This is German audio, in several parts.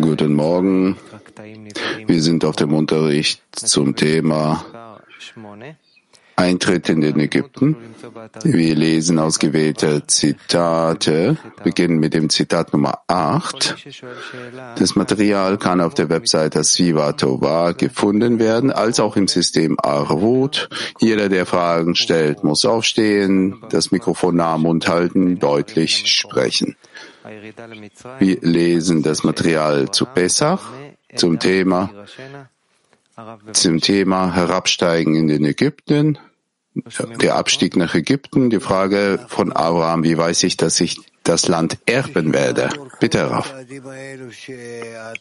Guten Morgen. Wir sind auf dem Unterricht zum Thema Eintritt in den Ägypten. Wir lesen ausgewählte Zitate, beginnen mit dem Zitat Nummer 8. Das Material kann auf der Webseite Siva Tova gefunden werden, als auch im System Arvut. Jeder, der Fragen stellt, muss aufstehen, das Mikrofon nah am Mund halten, deutlich sprechen. Wir lesen das Material zu Pesach zum Thema zum Thema Herabsteigen in den Ägypten, der Abstieg nach Ägypten, die Frage von Abraham, wie weiß ich, dass ich das Land erben werde? Bitte, Raf.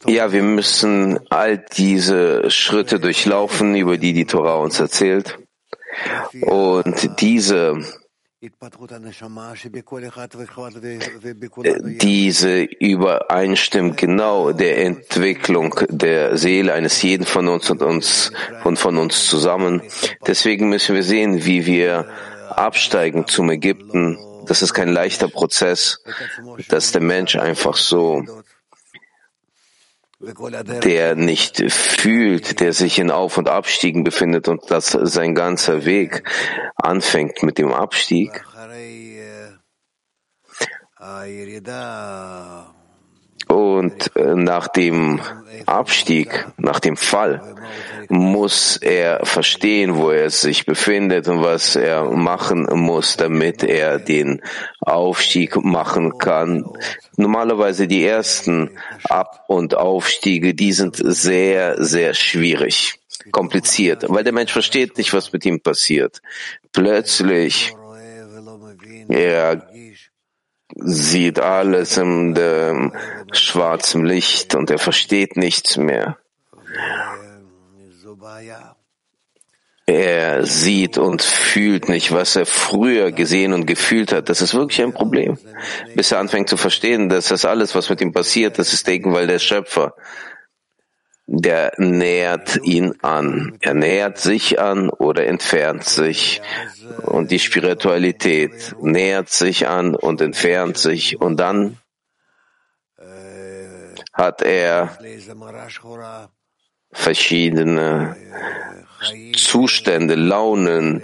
Ja, wir müssen all diese Schritte durchlaufen, über die die Torah uns erzählt. Und diese diese übereinstimmt genau der Entwicklung der Seele eines jeden von uns und uns und von uns zusammen. Deswegen müssen wir sehen, wie wir absteigen zum Ägypten. Das ist kein leichter Prozess, dass der Mensch einfach so der nicht fühlt, der sich in Auf- und Abstiegen befindet und dass sein ganzer Weg anfängt mit dem Abstieg. Und äh, nach dem Abstieg, nach dem Fall, muss er verstehen, wo er sich befindet und was er machen muss, damit er den Aufstieg machen kann. Normalerweise die ersten Ab- und Aufstiege, die sind sehr, sehr schwierig, kompliziert, weil der Mensch versteht nicht, was mit ihm passiert. Plötzlich, er sieht alles in dem schwarzen Licht und er versteht nichts mehr. Er sieht und fühlt nicht, was er früher gesehen und gefühlt hat. Das ist wirklich ein Problem. Bis er anfängt zu verstehen, dass das alles, was mit ihm passiert, das ist weil der Schöpfer. Der nähert ihn an. Er nähert sich an oder entfernt sich. Und die Spiritualität nähert sich an und entfernt sich. Und dann hat er verschiedene Zustände, Launen,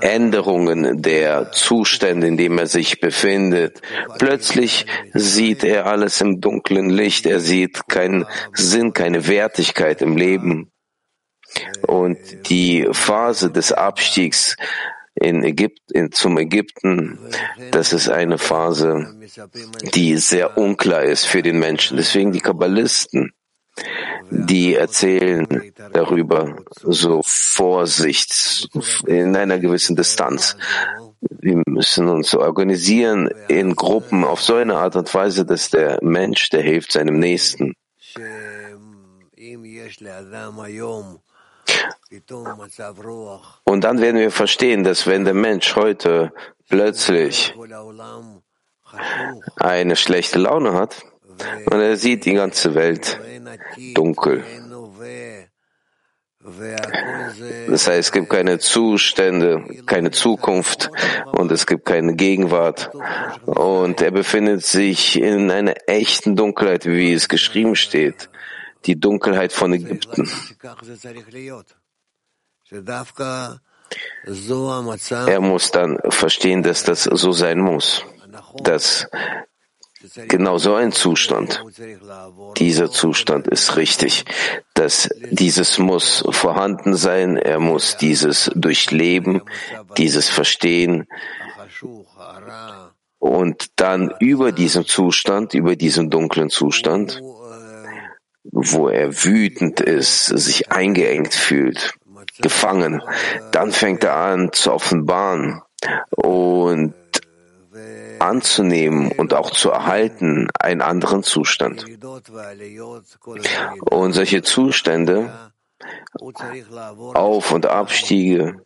Änderungen der Zustände, in dem er sich befindet. Plötzlich sieht er alles im dunklen Licht. Er sieht keinen Sinn, keine Wertigkeit im Leben. Und die Phase des Abstiegs in Ägypten, zum Ägypten, das ist eine Phase, die sehr unklar ist für den Menschen. Deswegen die Kabbalisten, die erzählen darüber so Vorsicht in einer gewissen Distanz. Wir müssen uns organisieren in Gruppen auf so eine Art und Weise, dass der Mensch, der hilft seinem Nächsten. Und dann werden wir verstehen, dass wenn der Mensch heute plötzlich eine schlechte Laune hat und er sieht die ganze Welt dunkel, das heißt, es gibt keine Zustände, keine Zukunft und es gibt keine Gegenwart. Und er befindet sich in einer echten Dunkelheit, wie es geschrieben steht, die Dunkelheit von Ägypten. Er muss dann verstehen, dass das so sein muss, dass genau so ein Zustand, dieser Zustand ist richtig, dass dieses muss vorhanden sein, er muss dieses durchleben, dieses verstehen. Und dann über diesen Zustand, über diesen dunklen Zustand, wo er wütend ist, sich eingeengt fühlt, gefangen, dann fängt er an zu offenbaren. Und anzunehmen und auch zu erhalten einen anderen Zustand. Und solche Zustände, Auf- und Abstiege,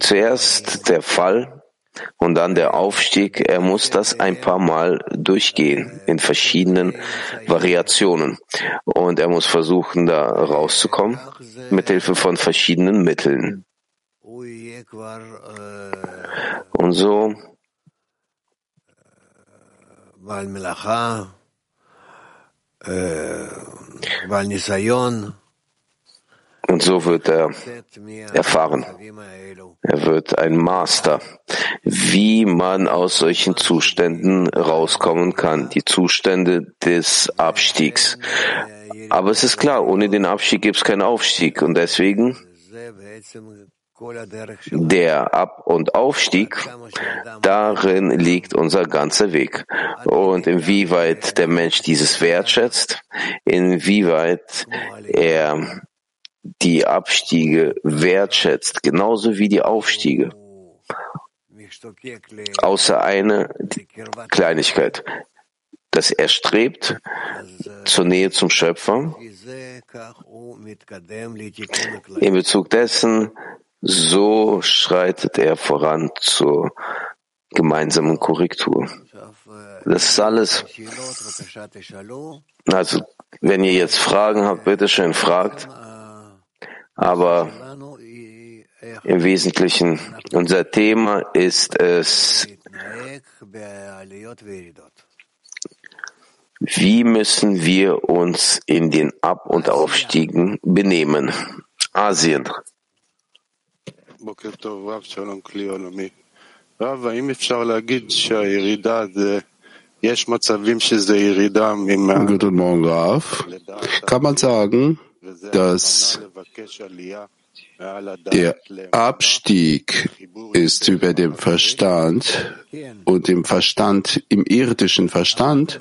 zuerst der Fall und dann der Aufstieg, er muss das ein paar Mal durchgehen in verschiedenen Variationen. Und er muss versuchen, da rauszukommen mit Hilfe von verschiedenen Mitteln. Und so Und so wird er erfahren. Er wird ein Master, wie man aus solchen Zuständen rauskommen kann, die Zustände des Abstiegs. Aber es ist klar, ohne den Abstieg gibt es keinen Aufstieg. Und deswegen der Ab- und Aufstieg, darin liegt unser ganzer Weg. Und inwieweit der Mensch dieses wertschätzt, inwieweit er die Abstiege wertschätzt, genauso wie die Aufstiege. Außer eine Kleinigkeit, dass er strebt zur Nähe zum Schöpfer. In Bezug dessen, so schreitet er voran zur gemeinsamen Korrektur. Das ist alles. Also, wenn ihr jetzt Fragen habt, bitte schön fragt. Aber im Wesentlichen, unser Thema ist es, wie müssen wir uns in den Ab- und Aufstiegen benehmen? Asien. Guten Morgen, Rav. Kann man sagen, dass der Abstieg ist über dem Verstand und im Verstand, im irdischen Verstand,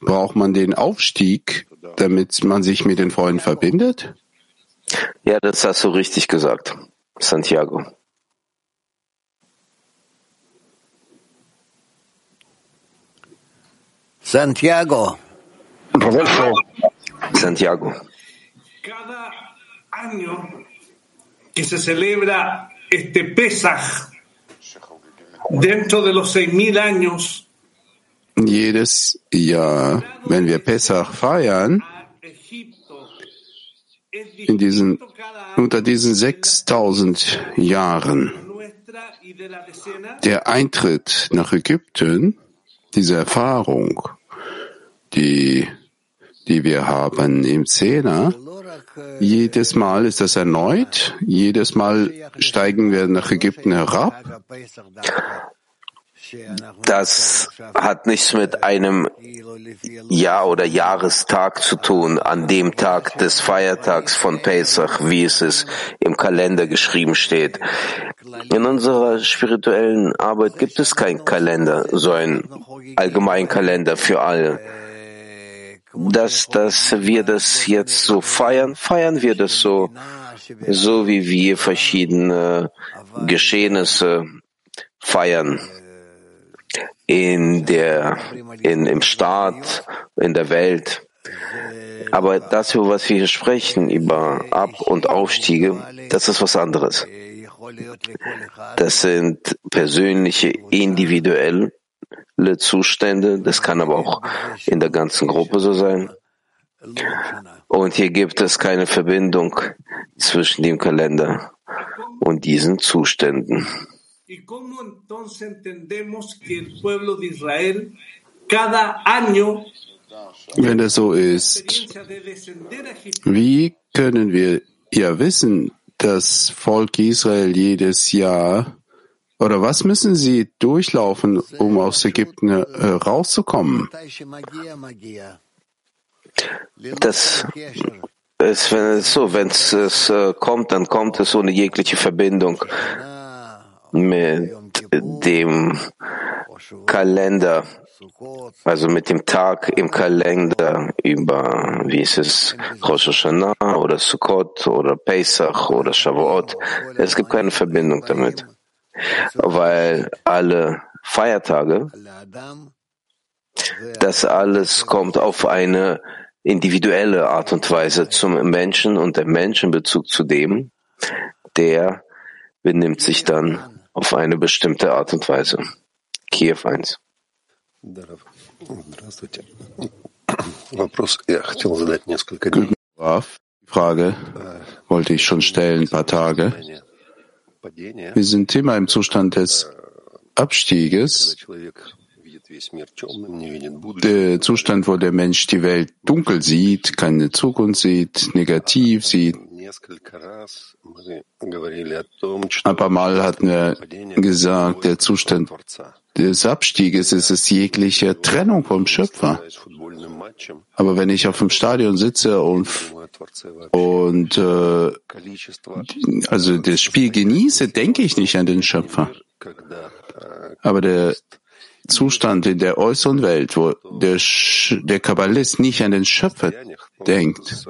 braucht man den Aufstieg, damit man sich mit den Freunden verbindet? Ja, das hast du richtig gesagt, Santiago. Santiago. Santiago. Cada año que se celebra este Pesach dentro de los seis mil años jedes Jahr, wenn wir Pessach feiern, in diesen, unter diesen 6000 Jahren, der Eintritt nach Ägypten, diese Erfahrung, die, die wir haben im Zehner, jedes Mal ist das erneut, jedes Mal steigen wir nach Ägypten herab das hat nichts mit einem Jahr oder Jahrestag zu tun, an dem Tag des Feiertags von Pesach, wie es ist im Kalender geschrieben steht. In unserer spirituellen Arbeit gibt es keinen Kalender, so ein Allgemeinkalender für alle. Dass, dass wir das jetzt so feiern, feiern wir das so, so wie wir verschiedene Geschehnisse feiern in der, in, im Staat, in der Welt. Aber das, über was wir hier sprechen, über Ab- und Aufstiege, das ist was anderes. Das sind persönliche, individuelle Zustände. Das kann aber auch in der ganzen Gruppe so sein. Und hier gibt es keine Verbindung zwischen dem Kalender und diesen Zuständen. ¿Y cómo entonces entendemos que el pueblo de Israel cada año Wenn es so ist, wie können wir ja wissen, dass Volk Israel jedes Jahr oder was müssen sie durchlaufen, um aus Ägypten äh, rauszukommen? Das ist wenn es so, wenn es, es äh, kommt, dann kommt es ohne jegliche Verbindung mit dem Kalender, also mit dem Tag im Kalender über, wie ist es, Rosh Hashanah oder Sukkot oder Pesach oder Shavuot. Es gibt keine Verbindung damit, weil alle Feiertage, das alles kommt auf eine individuelle Art und Weise zum Menschen und der Mensch in Bezug zu dem, der benimmt sich dann auf eine bestimmte Art und Weise. Kiew 1. Die Frage wollte ich schon stellen, ein paar Tage. Wir sind immer im Zustand des Abstieges, der Zustand, wo der Mensch die Welt dunkel sieht, keine Zukunft sieht, negativ sieht. Ein paar Mal hatten wir gesagt, der Zustand des Abstieges ist es jegliche Trennung vom Schöpfer. Aber wenn ich auf dem Stadion sitze und, und äh, also das Spiel genieße, denke ich nicht an den Schöpfer. Aber der Zustand in der äußeren Welt, wo der, der Kabbalist nicht an den Schöpfer denkt,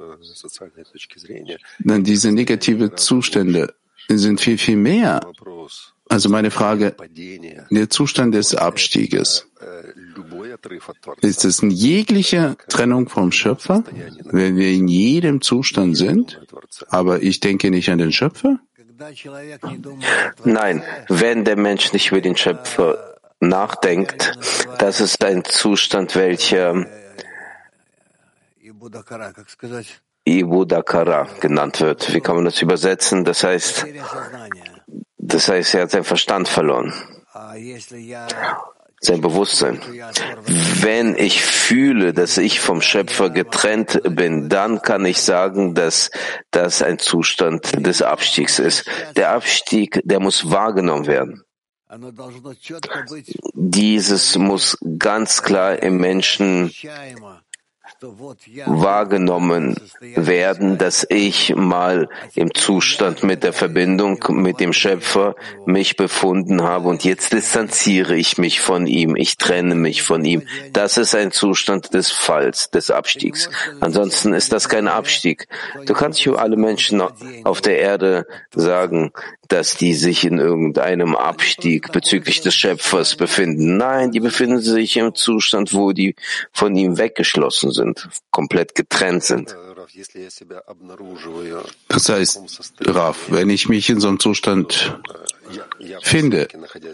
dann diese negative Zustände sind viel, viel mehr. Also meine Frage, der Zustand des Abstieges, ist es eine jegliche Trennung vom Schöpfer, wenn wir in jedem Zustand sind, aber ich denke nicht an den Schöpfer? Nein, wenn der Mensch nicht über den Schöpfer nachdenkt, das ist ein Zustand, welcher Ibudakara genannt wird. Wie kann man das übersetzen? Das heißt, das heißt, er hat seinen Verstand verloren, sein Bewusstsein. Wenn ich fühle, dass ich vom Schöpfer getrennt bin, dann kann ich sagen, dass das ein Zustand des Abstiegs ist. Der Abstieg, der muss wahrgenommen werden. Dieses muss ganz klar im Menschen wahrgenommen werden, dass ich mal im Zustand mit der Verbindung mit dem Schöpfer mich befunden habe und jetzt distanziere ich mich von ihm, ich trenne mich von ihm. Das ist ein Zustand des Falls, des Abstiegs. Ansonsten ist das kein Abstieg. Du kannst für alle Menschen auf der Erde sagen, dass die sich in irgendeinem Abstieg bezüglich des Schöpfers befinden. Nein, die befinden sich im Zustand, wo die von ihm weggeschlossen sind, komplett getrennt sind. Das heißt, Raf, wenn ich mich in so einem Zustand finde,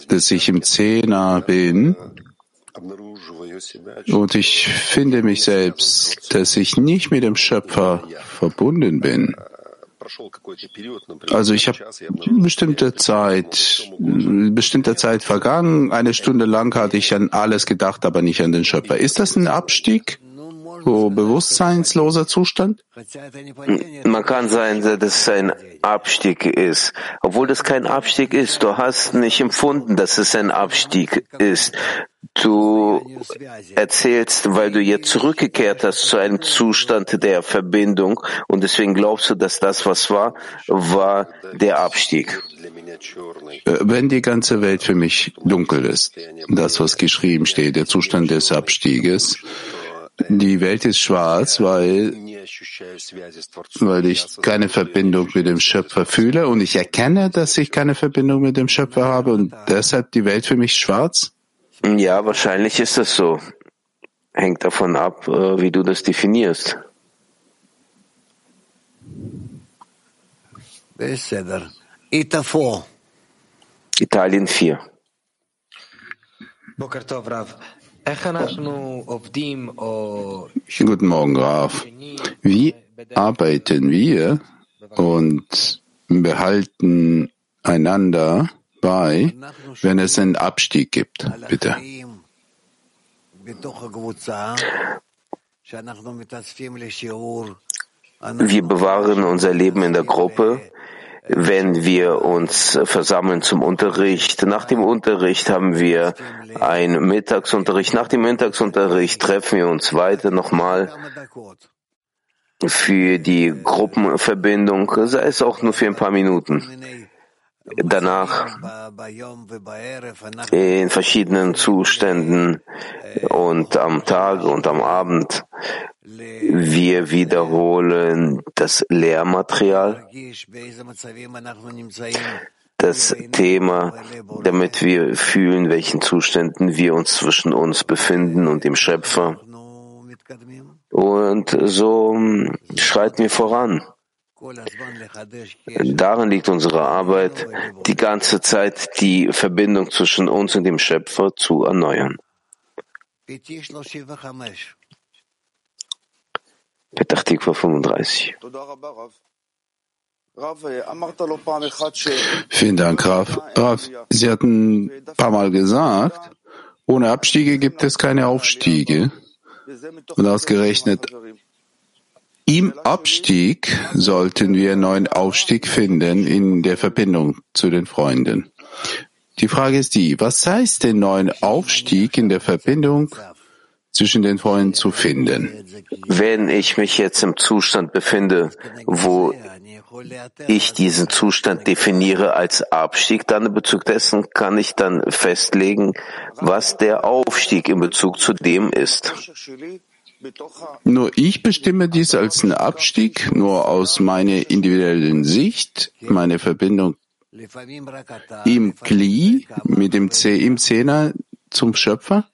dass ich im Zehner bin, und ich finde mich selbst, dass ich nicht mit dem Schöpfer verbunden bin, also ich habe bestimmte Zeit, bestimmte Zeit vergangen, eine Stunde lang hatte ich an alles gedacht, aber nicht an den Schöpfer. Ist das ein Abstieg? So bewusstseinsloser Zustand? Man kann sagen, dass es ein Abstieg ist. Obwohl das kein Abstieg ist, du hast nicht empfunden, dass es ein Abstieg ist. Du erzählst, weil du jetzt zurückgekehrt hast zu einem Zustand der Verbindung und deswegen glaubst du, dass das, was war, war der Abstieg. Äh, wenn die ganze Welt für mich dunkel ist, das, was geschrieben steht, der Zustand des Abstieges, die Welt ist schwarz, weil, weil ich keine Verbindung mit dem Schöpfer fühle und ich erkenne, dass ich keine Verbindung mit dem Schöpfer habe und deshalb die Welt für mich schwarz? Ja, wahrscheinlich ist das so. Hängt davon ab, äh, wie du das definierst. Italien 4. Guten Morgen, Graf. Wie arbeiten wir und behalten einander bei, wenn es einen Abstieg gibt? Bitte. Wir bewahren unser Leben in der Gruppe, wenn wir uns versammeln zum Unterricht. Nach dem Unterricht haben wir einen Mittagsunterricht. Nach dem Mittagsunterricht treffen wir uns weiter nochmal für die Gruppenverbindung, sei es auch nur für ein paar Minuten. Danach in verschiedenen Zuständen und am Tag und am Abend wir wiederholen das Lehrmaterial, das Thema, damit wir fühlen, welchen Zuständen wir uns zwischen uns befinden und dem Schöpfer. Und so schreiten wir voran. Darin liegt unsere Arbeit, die ganze Zeit die Verbindung zwischen uns und dem Schöpfer zu erneuern. Petach Tikva 35. Vielen Dank, Rav. Rav, Sie hatten ein paar Mal gesagt, Ohne Abstiege gibt es keine Aufstiege. Und ausgerechnet im Abstieg sollten wir neuen Aufstieg finden in der Verbindung zu den Freunden. Die Frage ist die, was heißt den neuen Aufstieg in der Verbindung zwischen den Freunden zu finden? Wenn ich mich jetzt im Zustand befinde, wo ich diesen Zustand definiere als Abstieg, dann in Bezug dessen kann ich dann festlegen, was der Aufstieg in Bezug zu dem ist. Nur ich bestimme dies als einen Abstieg, nur aus meiner individuellen Sicht, meine Verbindung im Kli mit dem C im Zehner zum Schöpfer?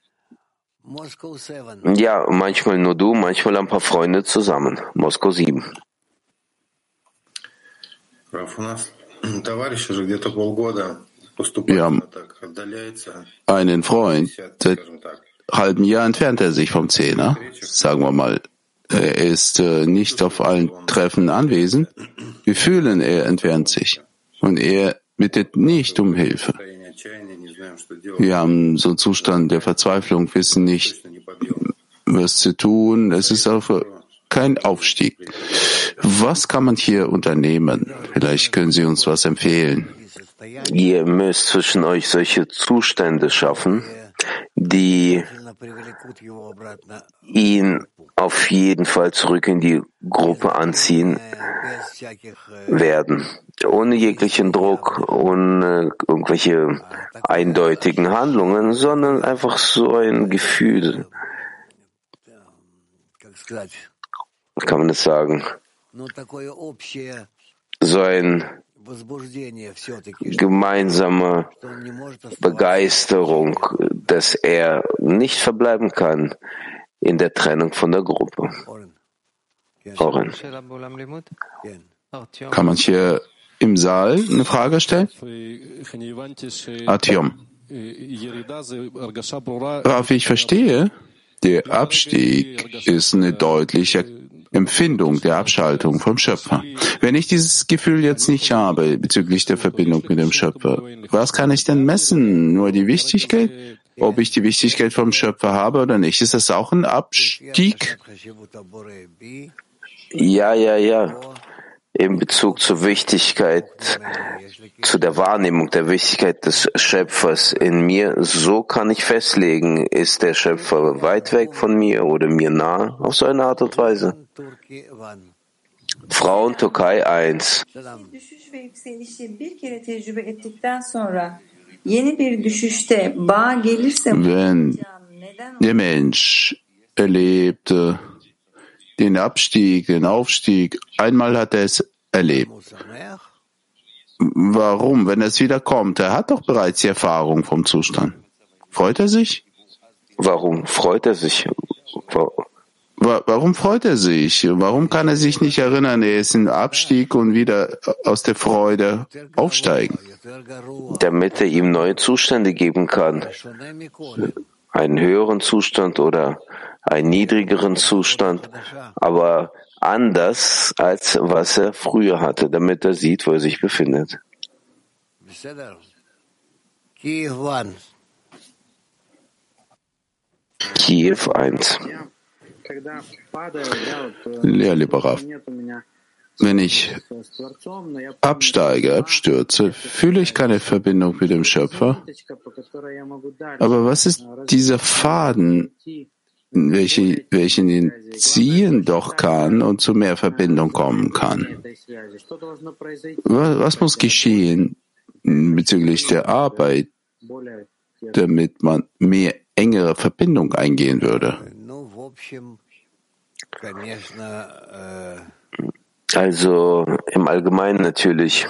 Ja, manchmal nur du, manchmal ein paar Freunde zusammen. Moskau 7. Wir haben einen Freund, seit halben Jahr entfernt er sich vom Zehner. Sagen wir mal, er ist äh, nicht auf allen Treffen anwesend. Wir fühlen, er entfernt sich. Und er bittet nicht um Hilfe. Wir haben so einen Zustand der Verzweiflung, wissen nicht, was zu tun. Es ist auch kein Aufstieg. Was kann man hier unternehmen? Vielleicht können Sie uns was empfehlen. Ihr müsst zwischen euch solche Zustände schaffen, die ihn auf jeden Fall zurück in die Gruppe anziehen werden. Ohne jeglichen Druck, ohne irgendwelche eindeutigen Handlungen, sondern einfach so ein Gefühl. Kann man das sagen? So ein gemeinsame Begeisterung, dass er nicht verbleiben kann in der Trennung von der Gruppe. Oren. Kann man hier im Saal eine Frage stellen? Artyom. Rav, ich verstehe, der Abstieg ist eine deutliche Empfindung der Abschaltung vom Schöpfer. Wenn ich dieses Gefühl jetzt nicht habe bezüglich der Verbindung mit dem Schöpfer, was kann ich denn messen? Nur die Wichtigkeit? Ob ich die Wichtigkeit vom Schöpfer habe oder nicht? Ist das auch ein Abstieg? Ja, ja, ja in Bezug zur Wichtigkeit, zu der Wahrnehmung der Wichtigkeit des Schöpfers in mir, so kann ich festlegen, ist der Schöpfer weit weg von mir oder mir nah, auf so eine Art und Weise. Frauen Türkei 1. Wenn der Mensch erlebte den Abstieg, den Aufstieg. Einmal hat er es erlebt. Warum? Wenn es wieder kommt, er hat doch bereits die Erfahrung vom Zustand. Freut er sich? Warum freut er sich? Warum freut er sich? Warum kann er sich nicht erinnern, er ist im Abstieg und wieder aus der Freude aufsteigen? Damit er ihm neue Zustände geben kann. Einen höheren Zustand oder einen niedrigeren Zustand, aber anders als was er früher hatte, damit er sieht, wo er sich befindet. Kiew 1. Ja, lieber Rav, wenn ich absteige, abstürze, fühle ich keine Verbindung mit dem Schöpfer. Aber was ist dieser Faden, welche, welchen ihn ziehen doch kann und zu mehr Verbindung kommen kann. Was muss geschehen bezüglich der Arbeit, damit man mehr engere Verbindung eingehen würde? Also im Allgemeinen natürlich.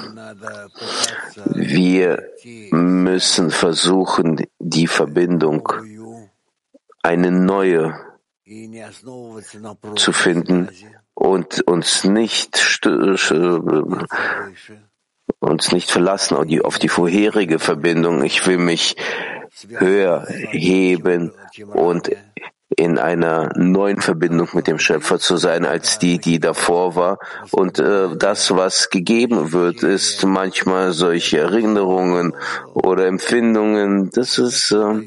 Wir müssen versuchen, die Verbindung eine neue zu finden und uns nicht uns nicht verlassen auf die, vorherige Verbindung. Ich will mich höher heben und in einer neuen Verbindung mit dem Schöpfer zu sein als die, die davor war. Und äh, das, was gegeben wird, ist manchmal solche Erinnerungen oder Empfindungen. Das ist äh,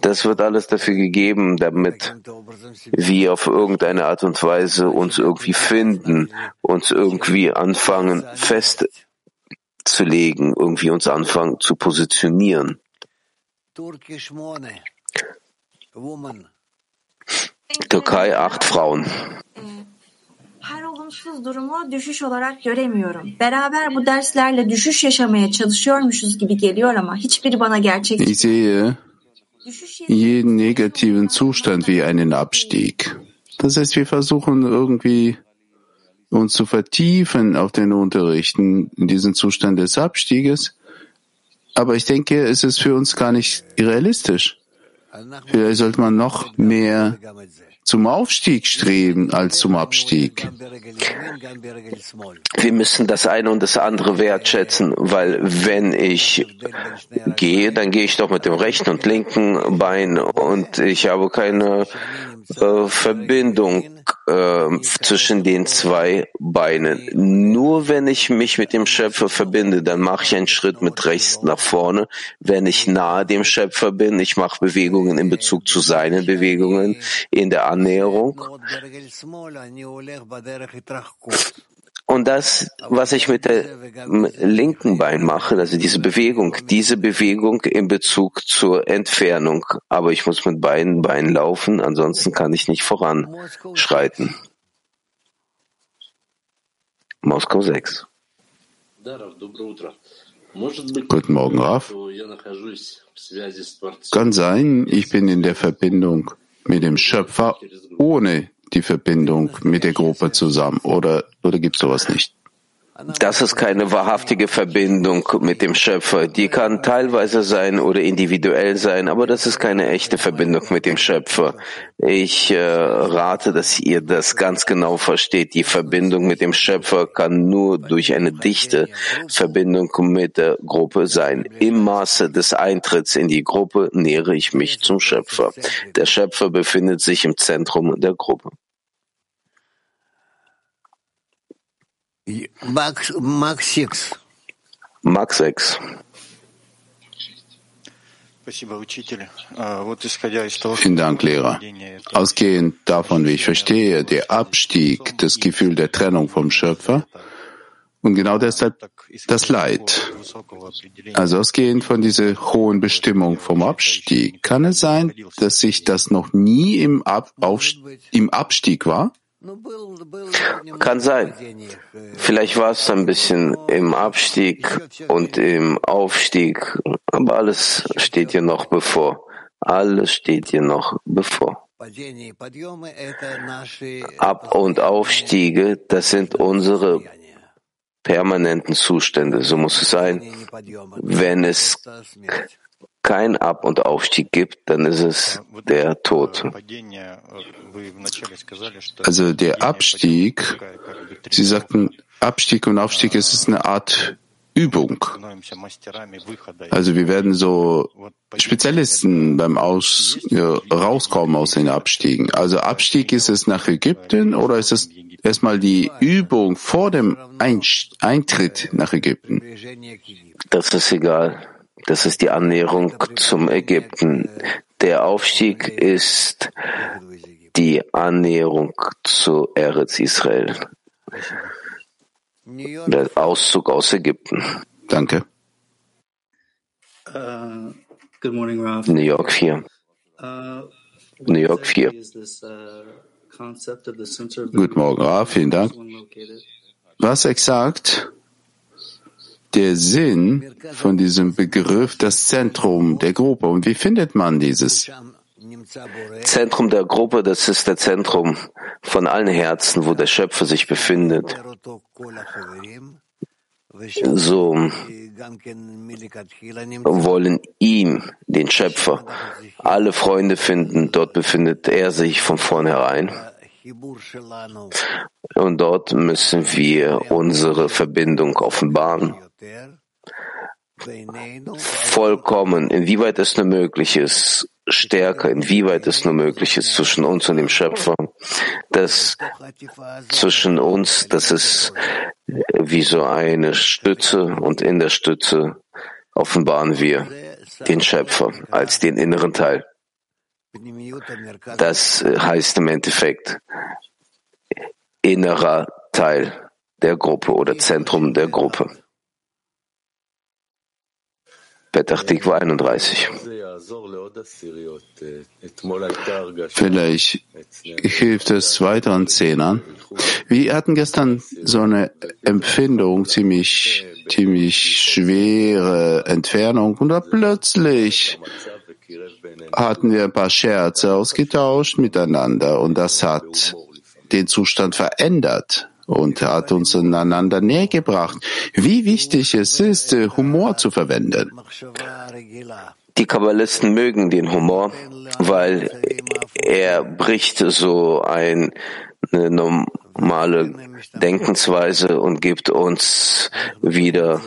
Das wird alles dafür gegeben, damit wir auf irgendeine Art und Weise uns irgendwie finden, uns irgendwie anfangen festzulegen, irgendwie uns anfangen zu positionieren. Türkei, acht Frauen. Her olumsuz durumu düşüş olarak göremiyorum. Beraber bu derslerle düşüş yaşamaya çalışıyormuşuz gibi geliyor ama hiçbiri bana gerçek. Ich sehe jeden negativen Zustand wie einen Abstieg. Das heißt, wir versuchen irgendwie uns zu vertiefen auf den Unterrichten in diesen Zustand des Abstieges. Aber ich denke, es ist für uns gar nicht realistisch. Vielleicht sollte man noch mehr zum Aufstieg streben als zum Abstieg. Wir müssen das eine und das andere wertschätzen, weil wenn ich gehe, dann gehe ich doch mit dem rechten und linken Bein und ich habe keine äh, Verbindung äh, zwischen den zwei Beinen. Nur wenn ich mich mit dem Schöpfer verbinde, dann mache ich einen Schritt mit rechts nach vorne. Wenn ich nahe dem Schöpfer bin, ich mache Bewegungen in Bezug zu seinen Bewegungen in der Annäherung. Und das, was ich mit dem linken Bein mache, also diese Bewegung, diese Bewegung in Bezug zur Entfernung. Aber ich muss mit beiden Beinen laufen, ansonsten kann ich nicht voranschreiten. Moskau 6. Guten Morgen, Raf. Kann sein, ich bin in der Verbindung mit dem Schöpfer ohne die Verbindung mit der Gruppe zusammen oder, oder gibt es sowas nicht? Das ist keine wahrhaftige Verbindung mit dem Schöpfer. Die kann teilweise sein oder individuell sein, aber das ist keine echte Verbindung mit dem Schöpfer. Ich äh, rate, dass ihr das ganz genau versteht. Die Verbindung mit dem Schöpfer kann nur durch eine dichte Verbindung mit der Gruppe sein. Im Maße des Eintritts in die Gruppe nähere ich mich zum Schöpfer. Der Schöpfer befindet sich im Zentrum der Gruppe. Max, Max 6. Max 6. Vielen Dank, Lehrer. Ausgehend davon, wie ich verstehe, der Abstieg, das Gefühl der Trennung vom Schöpfer und genau deshalb das Leid. Also ausgehend von dieser hohen Bestimmung vom Abstieg, kann es sein, dass sich das noch nie im, Ab im Abstieg war? Kann sein. Vielleicht war es ein bisschen im Abstieg und im Aufstieg, aber alles steht dir noch bevor. Alles steht dir noch bevor. Ab- und Aufstiege, das sind unsere permanenten Zustände. So muss es sein. Wenn es kein Ab- und Aufstieg gibt, dann ist es der Tod. Also der Abstieg, Sie sagten, Abstieg und Aufstieg es ist eine Art Übung. Also wir werden so Spezialisten beim Aus, ja, Rauskommen aus den Abstiegen. Also Abstieg ist es nach Ägypten oder ist es erstmal die Übung vor dem Eintritt nach Ägypten? Das ist egal. Das ist die Annäherung zum Ägypten. Der Aufstieg ist die Annäherung zu Eretz Israel. Der Auszug aus Ägypten. Danke. Uh, good morning, Ralph. New York 4. Uh, New York 4. is this uh, concept of the center of the Guten Morgen, Raf, vielen Dank. Was exakt der Sinn von diesem Begriff, das Zentrum der Gruppe? Und wie findet man dieses? Zentrum der Gruppe, das ist der Zentrum von allen Herzen, wo der Schöpfer sich befindet. So wollen ihm, den Schöpfer, alle Freunde finden. Dort befindet er sich von vornherein. Und dort müssen wir unsere Verbindung offenbaren. Vollkommen, inwieweit es nur möglich ist, stärker, inwieweit es nur möglich ist zwischen uns und dem Schöpfer. Das zwischen uns, das ist wie so eine Stütze und in der Stütze offenbaren wir den Schöpfer als den inneren Teil. Das heißt im Endeffekt innerer Teil der Gruppe oder Zentrum der Gruppe. Petach Tikva 31. Vielleicht hilft es weiteren Zehnern. Wir hatten gestern so eine Empfindung, ziemlich, ziemlich schwere Entfernung und da plötzlich hatten wir ein paar Scherze ausgetauscht miteinander und das hat den Zustand verändert und hat uns einander näher gebracht, wie wichtig es ist, Humor zu verwenden. Die Kabbalisten mögen den Humor, weil er bricht so ein, eine normale Denkensweise und gibt uns wieder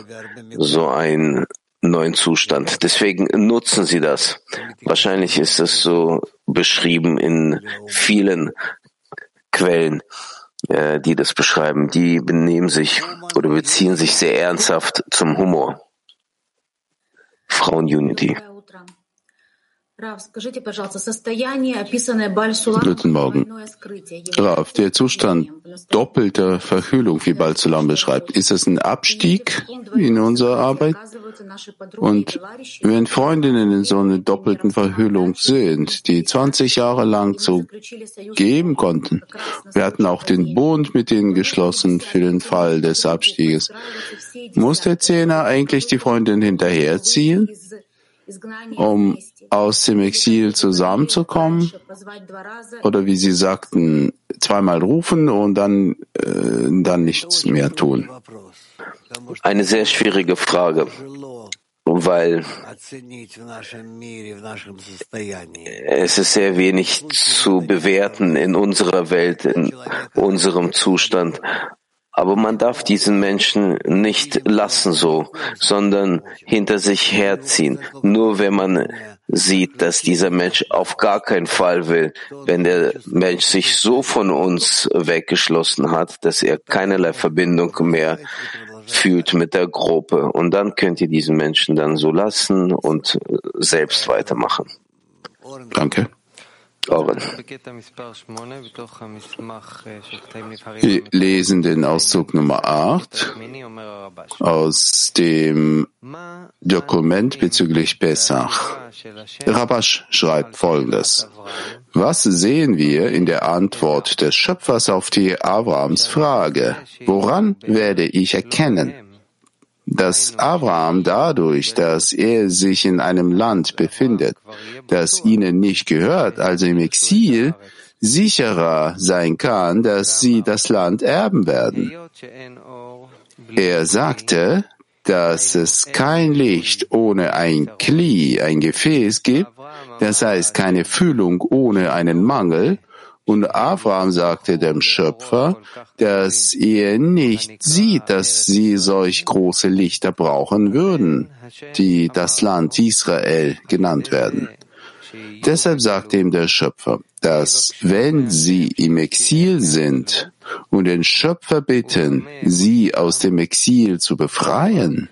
so einen neuen Zustand. Deswegen nutzen sie das. Wahrscheinlich ist es so beschrieben in vielen Quellen, äh, die das beschreiben. Die benehmen sich oder beziehen sich sehr ernsthaft zum Humor. Frauen-Unity. Guten Morgen. Rav, der Zustand doppelter Verhüllung, wie Balzulam beschreibt, ist es ein Abstieg in unserer Arbeit? Und wenn Freundinnen in so einer doppelten Verhüllung sind, die 20 Jahre lang so geben konnten, wir hatten auch den Bund mit ihnen geschlossen für den Fall des Abstieges, muss der Zehner eigentlich die Freundin hinterherziehen? Um aus dem Exil zusammenzukommen? Oder wie Sie sagten, zweimal rufen und dann, äh, dann nichts mehr tun? Eine sehr schwierige Frage, weil es ist sehr wenig zu bewerten in unserer Welt, in unserem Zustand. Aber man darf diesen Menschen nicht lassen so, sondern hinter sich herziehen. Nur wenn man sieht, dass dieser Mensch auf gar keinen Fall will, wenn der Mensch sich so von uns weggeschlossen hat, dass er keinerlei Verbindung mehr fühlt mit der Gruppe. Und dann könnt ihr diesen Menschen dann so lassen und selbst weitermachen. Danke. Oren. Wir lesen den Auszug Nummer 8 aus dem Dokument bezüglich Pesach. Rabash schreibt folgendes. Was sehen wir in der Antwort des Schöpfers auf die Abrahams Frage? Woran werde ich erkennen? Dass Abraham dadurch, dass er sich in einem Land befindet, das ihnen nicht gehört, also im Exil, sicherer sein kann, dass sie das Land erben werden. Er sagte, dass es kein Licht ohne ein Kli, ein Gefäß gibt, das heißt keine Fühlung ohne einen Mangel, und Abraham sagte dem Schöpfer, dass er nicht sieht, dass sie solch große Lichter brauchen würden, die das Land Israel genannt werden. Deshalb sagte ihm der Schöpfer, dass wenn sie im Exil sind und den Schöpfer bitten, sie aus dem Exil zu befreien,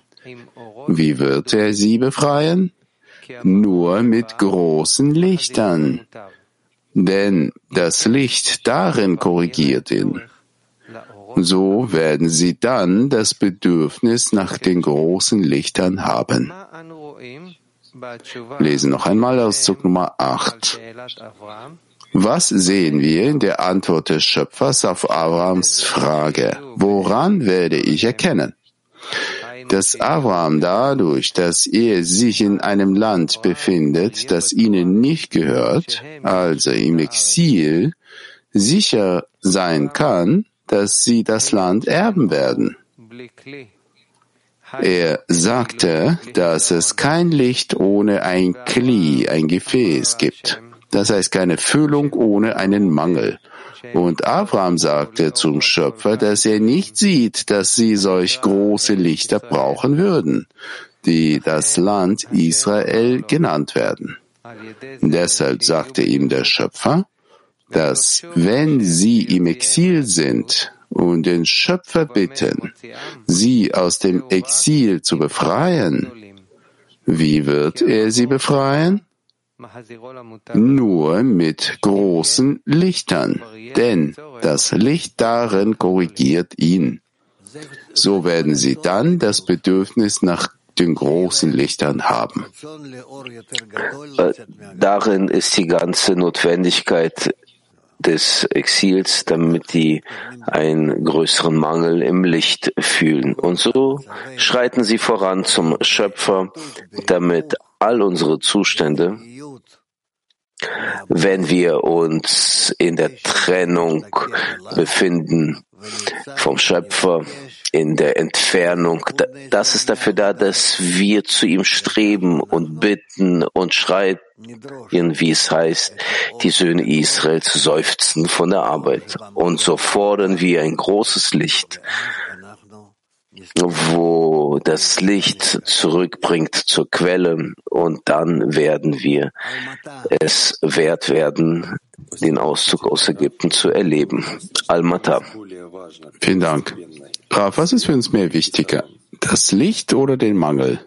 wie wird er sie befreien? Nur mit großen Lichtern denn das Licht darin korrigiert ihn. So werden sie dann das Bedürfnis nach den großen Lichtern haben. Lesen noch einmal Auszug Nummer 8. Was sehen wir in der Antwort des Schöpfers auf Abrahams Frage? Woran werde ich erkennen? Dass Abraham dadurch, dass er sich in einem Land befindet, das ihnen nicht gehört, also im Exil, sicher sein kann, dass sie das Land erben werden. Er sagte, dass es kein Licht ohne ein Kli, ein Gefäß gibt. Das heißt keine Füllung ohne einen Mangel. Und Abraham sagte zum Schöpfer, dass er nicht sieht, dass sie solch große Lichter brauchen würden, die das Land Israel genannt werden. Deshalb sagte ihm der Schöpfer, dass wenn sie im Exil sind und den Schöpfer bitten, sie aus dem Exil zu befreien, wie wird er sie befreien? Nur mit großen Lichtern, denn das Licht darin korrigiert ihn. So werden sie dann das Bedürfnis nach den großen Lichtern haben. Äh, darin ist die ganze Notwendigkeit des Exils, damit die einen größeren Mangel im Licht fühlen. Und so schreiten sie voran zum Schöpfer, damit all unsere Zustände, wenn wir uns in der Trennung befinden vom Schöpfer, in der Entfernung. Das ist dafür da, dass wir zu ihm streben und bitten und schreien, wie es heißt, die Söhne Israels seufzen von der Arbeit. Und so fordern wir ein großes Licht, wo das Licht zurückbringt zur Quelle und dann werden wir es wert werden, den Auszug aus Ägypten zu erleben. Al-Mata. Vielen Dank. Raf, was ist für uns mehr wichtiger? Das Licht oder den Mangel?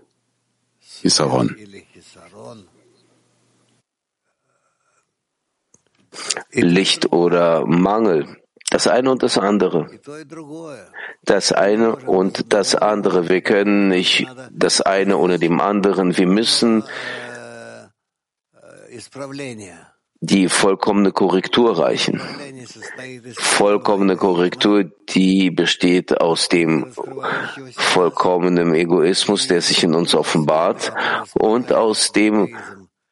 Isaron. Licht oder Mangel. Das eine und das andere. Das eine und das andere. Wir können nicht das eine ohne dem anderen. Wir müssen die vollkommene Korrektur reichen. Vollkommene Korrektur, die besteht aus dem vollkommenen Egoismus, der sich in uns offenbart, und aus dem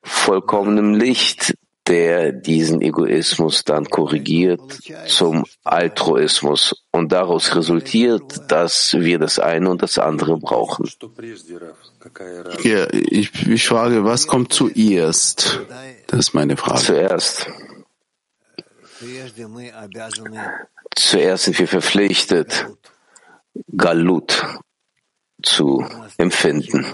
vollkommenen Licht, der diesen Egoismus dann korrigiert zum Altruismus. Und daraus resultiert, dass wir das eine und das andere brauchen. Ja, ich, ich frage, was kommt zuerst? Das ist meine Frage. Zuerst. Zuerst sind wir verpflichtet, Galut zu empfinden,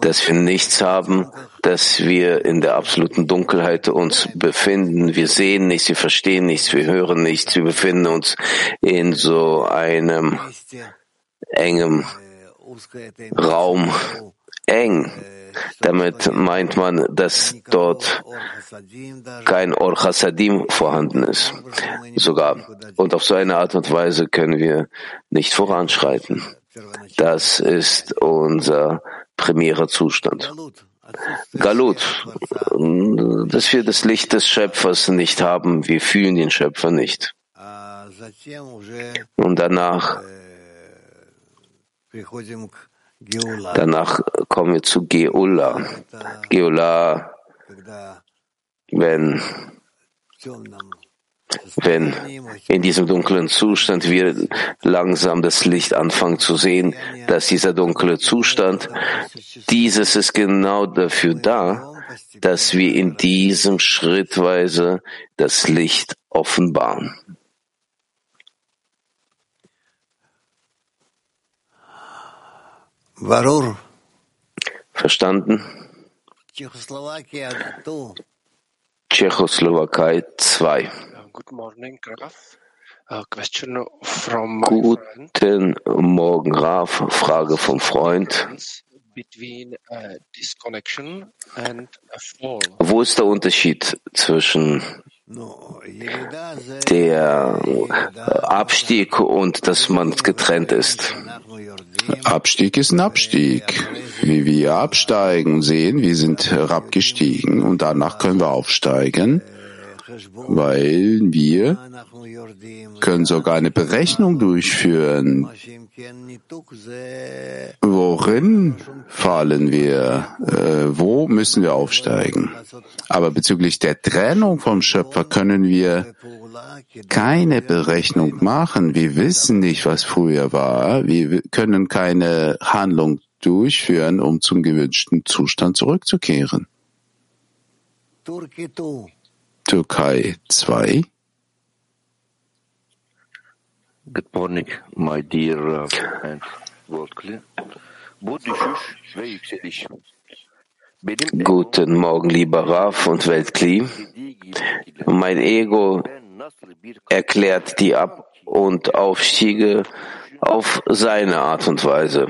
dass wir nichts haben, dass wir in der absoluten Dunkelheit uns befinden. Wir sehen nichts, wir verstehen nichts, wir hören nichts, wir befinden uns in so einem engem Raum, eng. Damit meint man, dass dort kein Or Chassadim vorhanden ist. Sogar. Und auf so eine Art und Weise können wir nicht voranschreiten. Das ist unser primärer Zustand. Galut, dass wir das Licht des Schöpfers nicht haben, wir fühlen den Schöpfer nicht. Und danach, danach kommen wir zu Geula. Geula, wenn wenn in diesem dunklen Zustand wir langsam das Licht anfangen zu sehen, dass dieser dunkle Zustand, dieses ist genau dafür da, dass wir in diesem schrittweise das Licht offenbaren. Verstanden? Tschechoslowakei 2. Good morning, Graf. Guten Morgen, Raf. Frage vom Freund. Wo ist der Unterschied zwischen der Abstieg und dass man getrennt ist? Abstieg ist ein Abstieg. Wie wir absteigen, sehen, wir sind herabgestiegen und danach können wir aufsteigen weil wir können sogar eine Berechnung durchführen. Worin fallen wir? Äh, wo müssen wir aufsteigen? Aber bezüglich der Trennung vom Schöpfer können wir keine Berechnung machen. Wir wissen nicht, was früher war. Wir können keine Handlung durchführen, um zum gewünschten Zustand zurückzukehren. Türkei 2. Good morning, my dear uh, and world clear. Guten Morgen, lieber Raf und Weltkli. Mein Ego erklärt die Ab- und Aufstiege auf seine Art und Weise.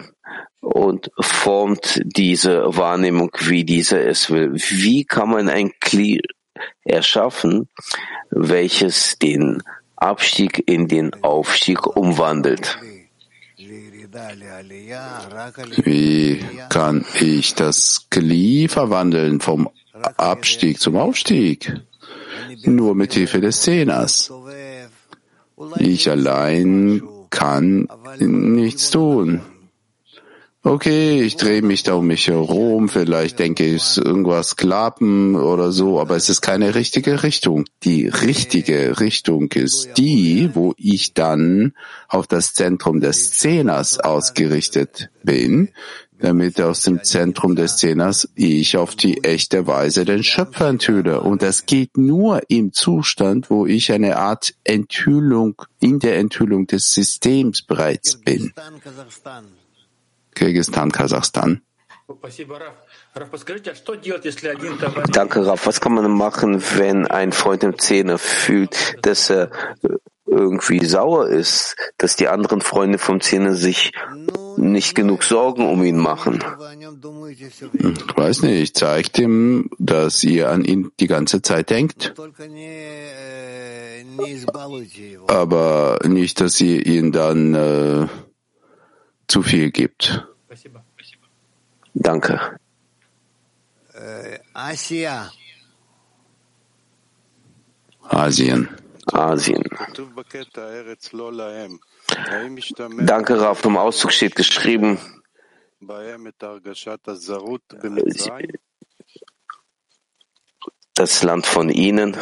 und formt diese Wahrnehmung, wie dieser es will. Wie kann man ein Kli erschaffen, welches den Abstieg in den Aufstieg umwandelt? Wie kann ich das Kli verwandeln vom Abstieg zum Aufstieg? Nur mit Hilfe des Zehners. Ich allein kann nichts tun. Okay, ich drehe mich da um mich herum, vielleicht denke ich, irgendwas klappen oder so, aber es ist keine richtige Richtung. Die richtige Richtung ist die, wo ich dann auf das Zentrum des Zehners ausgerichtet bin, damit aus dem Zentrum des Zehners ich auf die echte Weise den Schöpfer enthülle. Und das geht nur im Zustand, wo ich eine Art Enthüllung, in der Enthüllung des Systems bereits bin. Kirgistan, Kasachstan. Danke, Raf. Was kann man machen, wenn ein Freund im Zehner fühlt, dass er irgendwie sauer ist, dass die anderen Freunde vom Zehner sich nicht genug Sorgen um ihn machen? Ich weiß nicht, zeigt ihm, dass ihr an ihn die ganze Zeit denkt, aber nicht, dass ihr ihn dann äh, zu viel gibt. Danke. Asien. Asien. Danke, Raf. Im Auszug steht geschrieben, das Land von ihnen.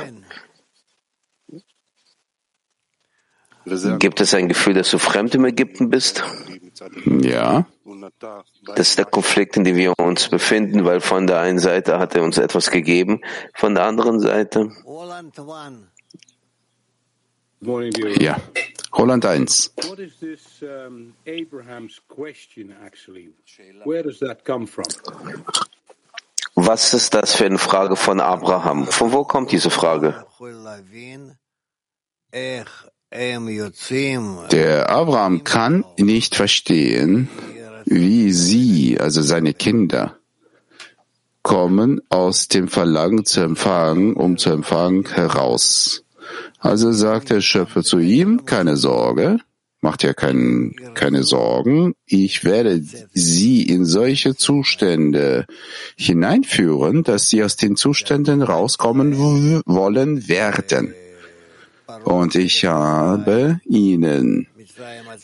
Gibt es ein Gefühl, dass du fremd im Ägypten bist? Ja. Das ist der Konflikt, in dem wir uns befinden, weil von der einen Seite hat er uns etwas gegeben, von der anderen Seite. Ja. Holland 1. Was ist das für eine Frage von Abraham? Von wo kommt diese Frage? Der Abraham kann nicht verstehen, wie sie, also seine Kinder, kommen aus dem Verlangen zu empfangen, um zu empfangen, heraus. Also sagt der Schöpfer zu ihm, keine Sorge, macht ja kein, keine Sorgen, ich werde sie in solche Zustände hineinführen, dass sie aus den Zuständen rauskommen wollen werden. Und ich habe ihnen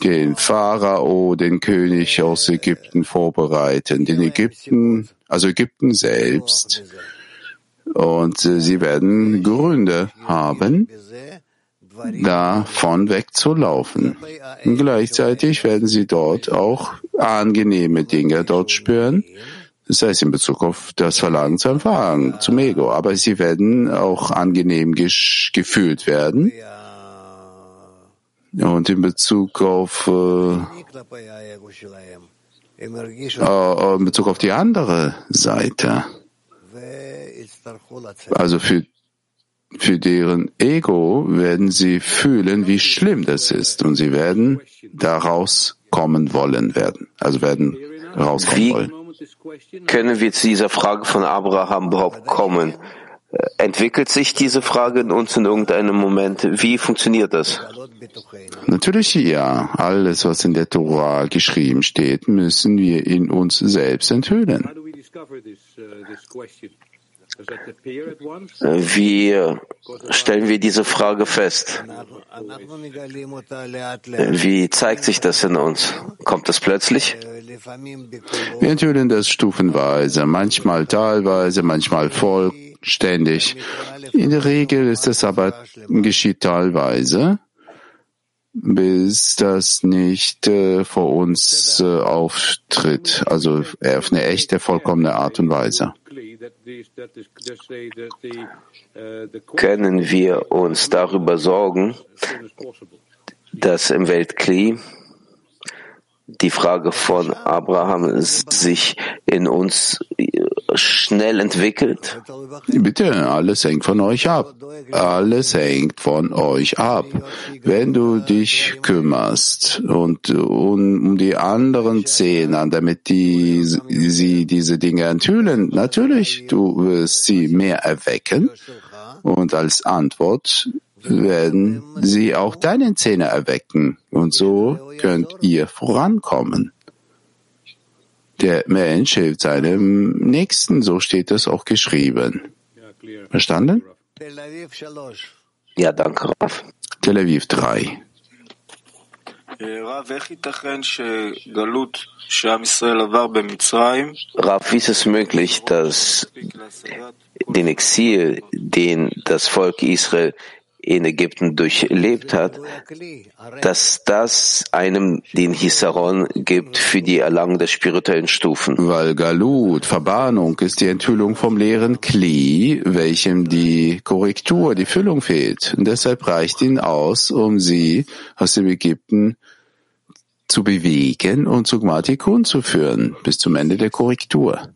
den Pharao, den König aus Ägypten vorbereitet, den Ägypten, also Ägypten selbst. Und sie werden Gründe haben, davon wegzulaufen. Und gleichzeitig werden sie dort auch angenehme Dinge dort spüren, das heißt in Bezug auf das Verlangen zu empfangen, zum Ego. Aber sie werden auch angenehm gefühlt werden. Und in Bezug auf äh, äh, in Bezug auf die andere Seite, also für für deren Ego werden sie fühlen, wie schlimm das ist, und sie werden daraus kommen wollen werden, also werden rauskommen wollen. Können wir zu dieser Frage von Abraham überhaupt kommen? Entwickelt sich diese Frage in uns in irgendeinem Moment? Wie funktioniert das? Natürlich ja. Alles, was in der Tora geschrieben steht, müssen wir in uns selbst enthüllen. Wie stellen wir diese Frage fest? Wie zeigt sich das in uns? Kommt das plötzlich? Wir enthüllen das stufenweise, manchmal teilweise, manchmal vollständig. In der Regel ist es aber geschieht teilweise, bis das nicht äh, vor uns äh, auftritt, also auf eine echte, vollkommene Art und Weise. Können wir uns darüber sorgen, dass im Weltkli die Frage von Abraham sich in uns schnell entwickelt? Bitte, alles hängt von euch ab. Alles hängt von euch ab. Wenn du dich kümmerst und um, die anderen Zehner, damit die, sie diese Dinge enthüllen, natürlich, du wirst sie mehr erwecken und als Antwort werden sie auch deinen Zähne erwecken und so könnt ihr vorankommen. Der Mensch hilft seinem Nächsten, so steht es auch geschrieben. Verstanden? Ja, danke, Raf. Tel Aviv 3. Raf, wie ist es möglich, dass den Exil, den das Volk Israel in Ägypten durchlebt hat, dass das einem den Hisaron gibt für die Erlangung der spirituellen Stufen. Weil Galut, Verbannung, ist die Enthüllung vom leeren Kli, welchem die Korrektur, die Füllung fehlt. Und deshalb reicht ihn aus, um sie aus dem Ägypten zu bewegen und zu Gmatikun zu führen, bis zum Ende der Korrektur.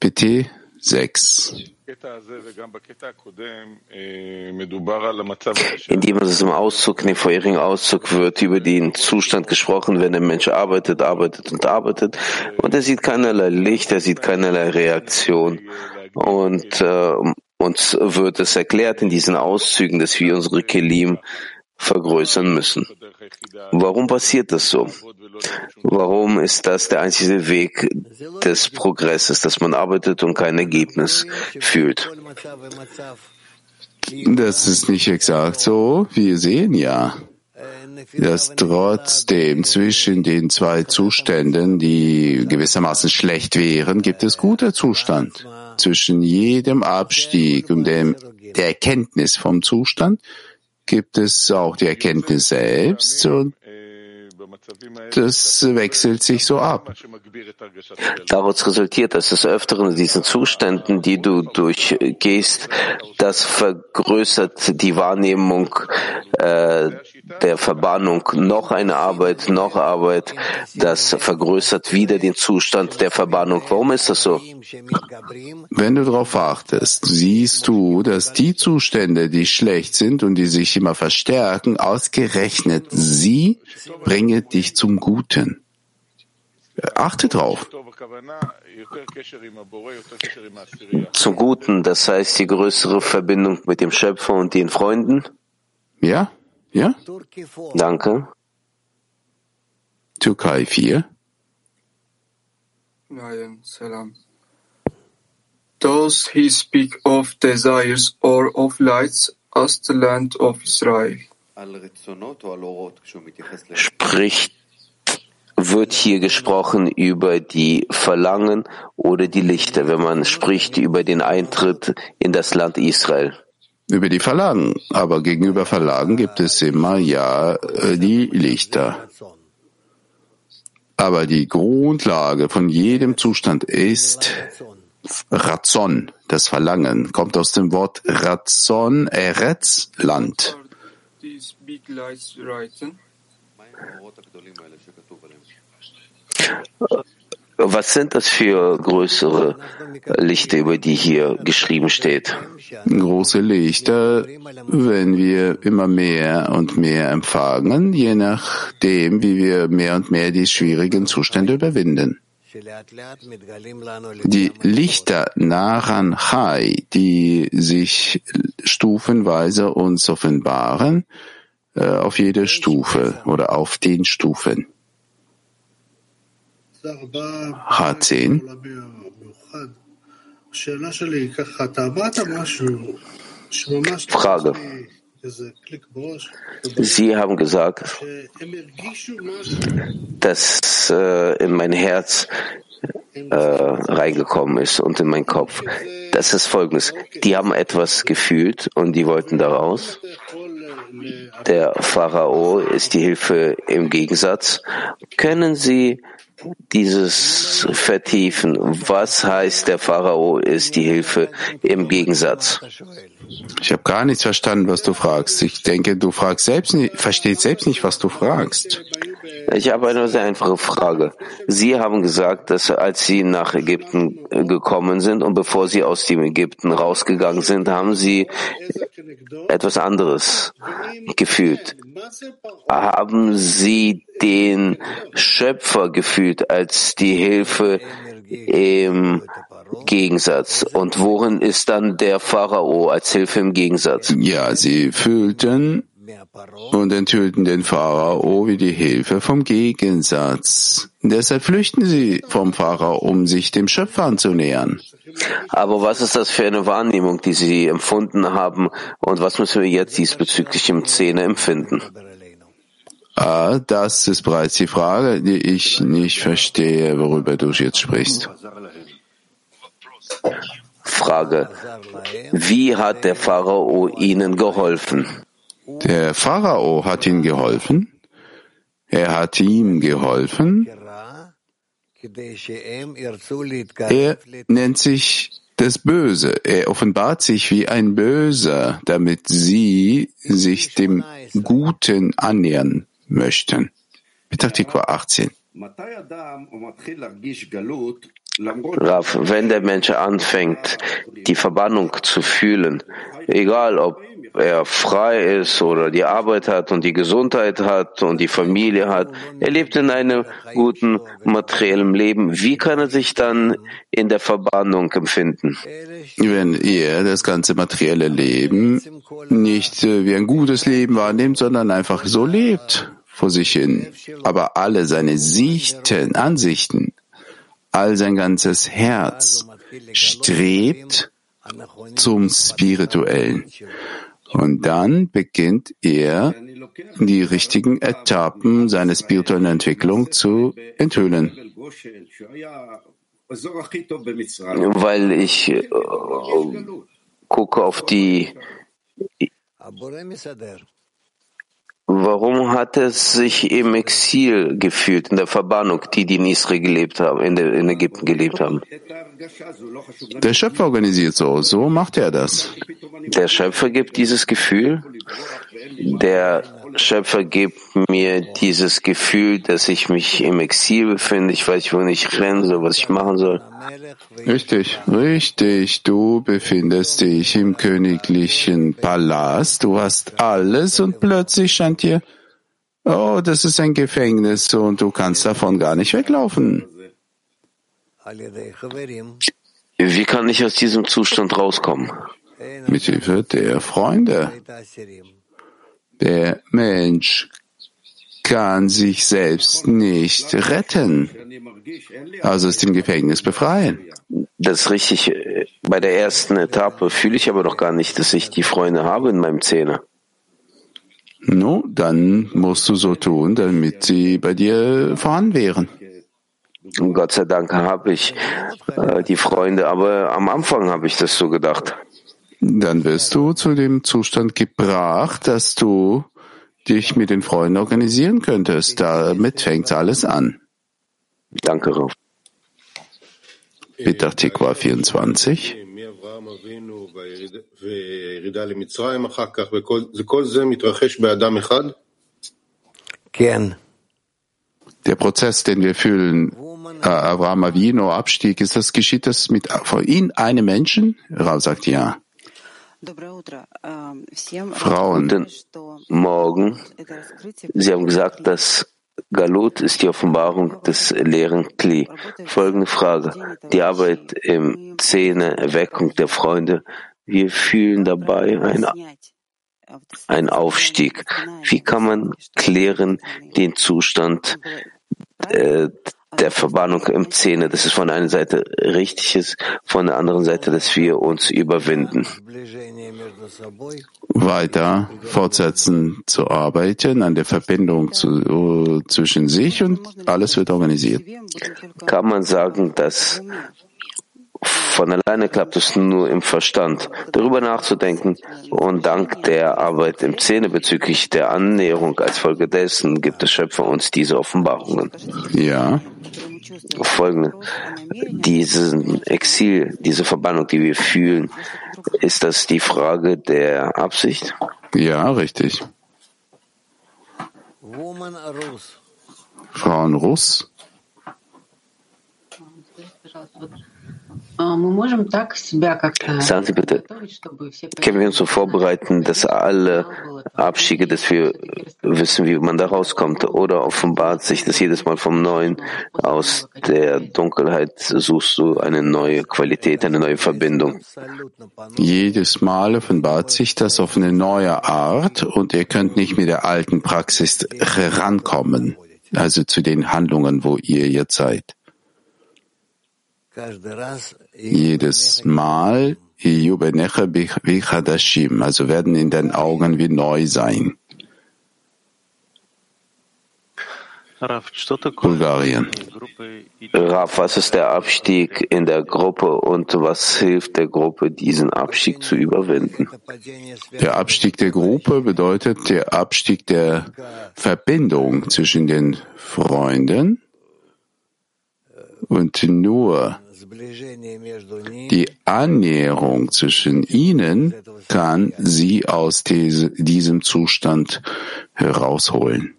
Bitte 6. In dem es im Auszug, in dem vorherigen Auszug wird über den Zustand gesprochen, wenn der Mensch arbeitet, arbeitet und arbeitet und er sieht keinerlei Licht, er sieht keinerlei Reaktion und äh, uns wird es erklärt in diesen Auszügen, dass wir unsere Kelim vergrößern müssen. Warum passiert das so? Warum ist das der einzige Weg des Progresses, dass man arbeitet und kein Ergebnis fühlt? Das ist nicht exakt so. Wir sehen ja, dass trotzdem zwischen den zwei Zuständen, die gewissermaßen schlecht wären, gibt es guter Zustand. Zwischen jedem Abstieg und dem, der Erkenntnis vom Zustand gibt es auch die Erkenntnis selbst und das wechselt sich so ab. Daraus resultiert, dass es öfteren in diesen Zuständen, die du durchgehst, das vergrößert die Wahrnehmung äh, der Verbannung. Noch eine Arbeit, noch Arbeit, das vergrößert wieder den Zustand der Verbannung. Warum ist das so? Wenn du darauf achtest, siehst du, dass die Zustände, die schlecht sind und die sich immer verstärken, ausgerechnet sie bringen dich zum Guten. Achte drauf. Zum Guten, das heißt die größere Verbindung mit dem Schöpfer und den Freunden? Ja, ja. Danke. Türkei 4. Nein, salam. Does he speak of desires or of lights as the land of Israel? Spricht, wird hier gesprochen über die Verlangen oder die Lichter, wenn man spricht über den Eintritt in das Land Israel? Über die Verlangen. Aber gegenüber Verlangen gibt es immer ja äh, die Lichter. Aber die Grundlage von jedem Zustand ist Razon, das Verlangen, kommt aus dem Wort Razon, Eretz, Land. Was sind das für größere Lichter, über die hier geschrieben steht? Große Lichter, wenn wir immer mehr und mehr empfangen, je nachdem, wie wir mehr und mehr die schwierigen Zustände überwinden. Die Lichter Naran Chai, die sich stufenweise uns offenbaren, äh, auf jeder Stufe oder auf den Stufen. H10. Frage. Sie haben gesagt, dass äh, in mein Herz äh, reingekommen ist und in meinen Kopf. Das ist folgendes. Die haben etwas gefühlt und die wollten daraus. Der Pharao ist die Hilfe im Gegensatz. Können Sie dieses vertiefen? Was heißt, der Pharao ist die Hilfe im Gegensatz? Ich habe gar nichts verstanden, was du fragst. Ich denke, du fragst selbst nicht, verstehst selbst nicht, was du fragst. Ich habe eine sehr einfache Frage. Sie haben gesagt, dass als Sie nach Ägypten gekommen sind und bevor Sie aus dem Ägypten rausgegangen sind, haben Sie etwas anderes gefühlt. Haben Sie den Schöpfer gefühlt als die Hilfe im Gegensatz. Und worin ist dann der Pharao als Hilfe im Gegensatz? Ja, sie fühlten und enthüllten den Pharao wie die Hilfe vom Gegensatz. Deshalb flüchten sie vom Pharao, um sich dem Schöpfer anzunähern. Aber was ist das für eine Wahrnehmung, die Sie empfunden haben und was müssen wir jetzt diesbezüglich im Zähne empfinden? Ah, das ist bereits die Frage, die ich nicht verstehe, worüber du jetzt sprichst. Frage. Wie hat der Pharao ihnen geholfen? Der Pharao hat ihnen geholfen. Er hat ihm geholfen. Er nennt sich das Böse. Er offenbart sich wie ein Böser, damit sie sich dem Guten annähern möchten. Petachtikwa 18. Rav, wenn der Mensch anfängt, die Verbannung zu fühlen, egal ob er frei ist oder die Arbeit hat und die Gesundheit hat und die Familie hat, er lebt in einem guten materiellen Leben. Wie kann er sich dann in der Verbannung empfinden? Wenn er das ganze materielle Leben nicht wie ein gutes Leben wahrnimmt, sondern einfach so lebt vor sich hin, aber alle seine Sichten, Ansichten, all sein ganzes Herz strebt zum Spirituellen. Und dann beginnt er, die richtigen Etappen seiner spirituellen Entwicklung zu enthüllen. Weil ich äh, gucke auf die Warum hat er sich im Exil gefühlt, in der Verbannung, die, die in Israel gelebt haben, in, der, in Ägypten gelebt haben? Der Schöpfer organisiert so, so macht er das. Der Schöpfer gibt dieses Gefühl. Der Schöpfer gibt mir dieses Gefühl, dass ich mich im Exil befinde. Ich weiß, wo ich rennen soll, was ich machen soll. Richtig, richtig. Du befindest dich im königlichen Palast. Du hast alles und plötzlich scheint dir, oh, das ist ein Gefängnis und du kannst davon gar nicht weglaufen. Wie kann ich aus diesem Zustand rauskommen? Mit Hilfe der Freunde. Der Mensch kann sich selbst nicht retten, also aus dem Gefängnis befreien. Das ist richtig. Bei der ersten Etappe fühle ich aber noch gar nicht, dass ich die Freunde habe in meinem Zähne. No, dann musst du so tun, damit sie bei dir vorhanden wären. Und Gott sei Dank habe ich äh, die Freunde, aber am Anfang habe ich das so gedacht. Dann wirst du zu dem Zustand gebracht, dass du dich mit den Freunden organisieren könntest. Damit fängt alles an. Danke, Rauf. Petach Tikva 24. Der Prozess, den wir fühlen, äh, Avraham Avino Abstieg, ist das, geschieht das mit von ihm einem Menschen? Rav sagt ja. Frauen, Guten Morgen. Sie haben gesagt, dass Galut ist die Offenbarung des leeren Kli. Folgende Frage. Die Arbeit im Zähne, Erweckung der Freunde. Wir fühlen dabei ein, ein Aufstieg. Wie kann man klären den Zustand äh, der Verbannung im Zähne, dass es von einer Seite richtig ist, von der anderen Seite, dass wir uns überwinden. Weiter fortsetzen zu arbeiten an der Verbindung zu, zwischen sich und alles wird organisiert. Kann man sagen, dass von alleine klappt es nur im Verstand, darüber nachzudenken und dank der Arbeit im Zähne bezüglich der Annäherung als Folge dessen gibt der Schöpfer uns diese Offenbarungen. Ja. Folgende. Diesen Exil, diese Verbannung, die wir fühlen, ist das die Frage der Absicht? Ja, richtig. Frau Russ. Sagen Sie bitte, können wir uns so vorbereiten, dass alle Abstiege, dass wir wissen, wie man da rauskommt? Oder offenbart sich das jedes Mal vom Neuen? Aus der Dunkelheit suchst du eine neue Qualität, eine neue Verbindung. Jedes Mal offenbart sich das auf eine neue Art und ihr könnt nicht mit der alten Praxis herankommen, also zu den Handlungen, wo ihr jetzt seid. Jedes Mal, also werden in deinen Augen wie neu sein. Bulgarien. Raf, was ist der Abstieg in der Gruppe und was hilft der Gruppe, diesen Abstieg zu überwinden? Der Abstieg der Gruppe bedeutet der Abstieg der Verbindung zwischen den Freunden und nur die Annäherung zwischen ihnen kann sie aus diesem Zustand herausholen.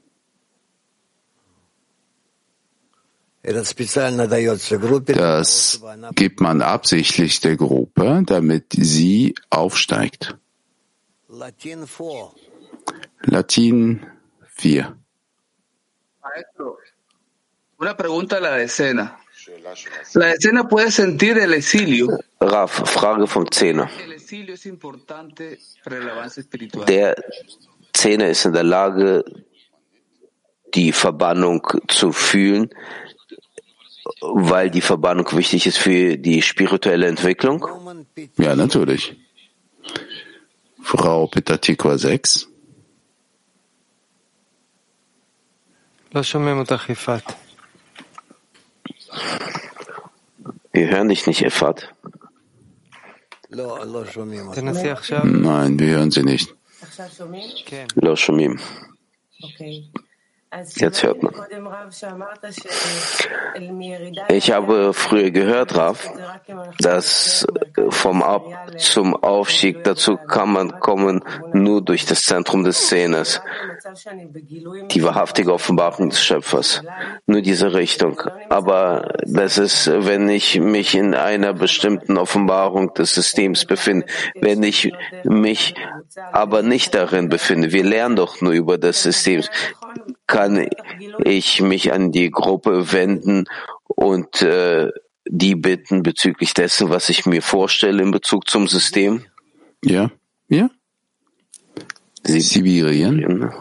Das gibt man absichtlich der Gruppe, damit sie aufsteigt. Latin 4. Una pregunta a la decena. La decena puede sentir el exilio. Raf, Frage vom Zehner. Der Zehner ist in der Lage, die Verbannung zu fühlen, weil die Verbannung wichtig ist für die spirituelle Entwicklung? Ja, natürlich. Frau Petatikwa 6. Wir hören dich nicht, Efat. Nein, wir hören sie nicht. Lo shomim. Jetzt hört man. Ich habe früher gehört, Raf, dass vom Ab zum Aufstieg dazu kann man kommen nur durch das Zentrum des Szenes, die wahrhaftige Offenbarung des Schöpfers. Nur diese Richtung. Aber das ist, wenn ich mich in einer bestimmten Offenbarung des Systems befinde, wenn ich mich aber nicht darin befinde. Wir lernen doch nur über das System kann ich mich an die Gruppe wenden und äh, die bitten bezüglich dessen, was ich mir vorstelle in Bezug zum System? Ja, ja. Sibirien.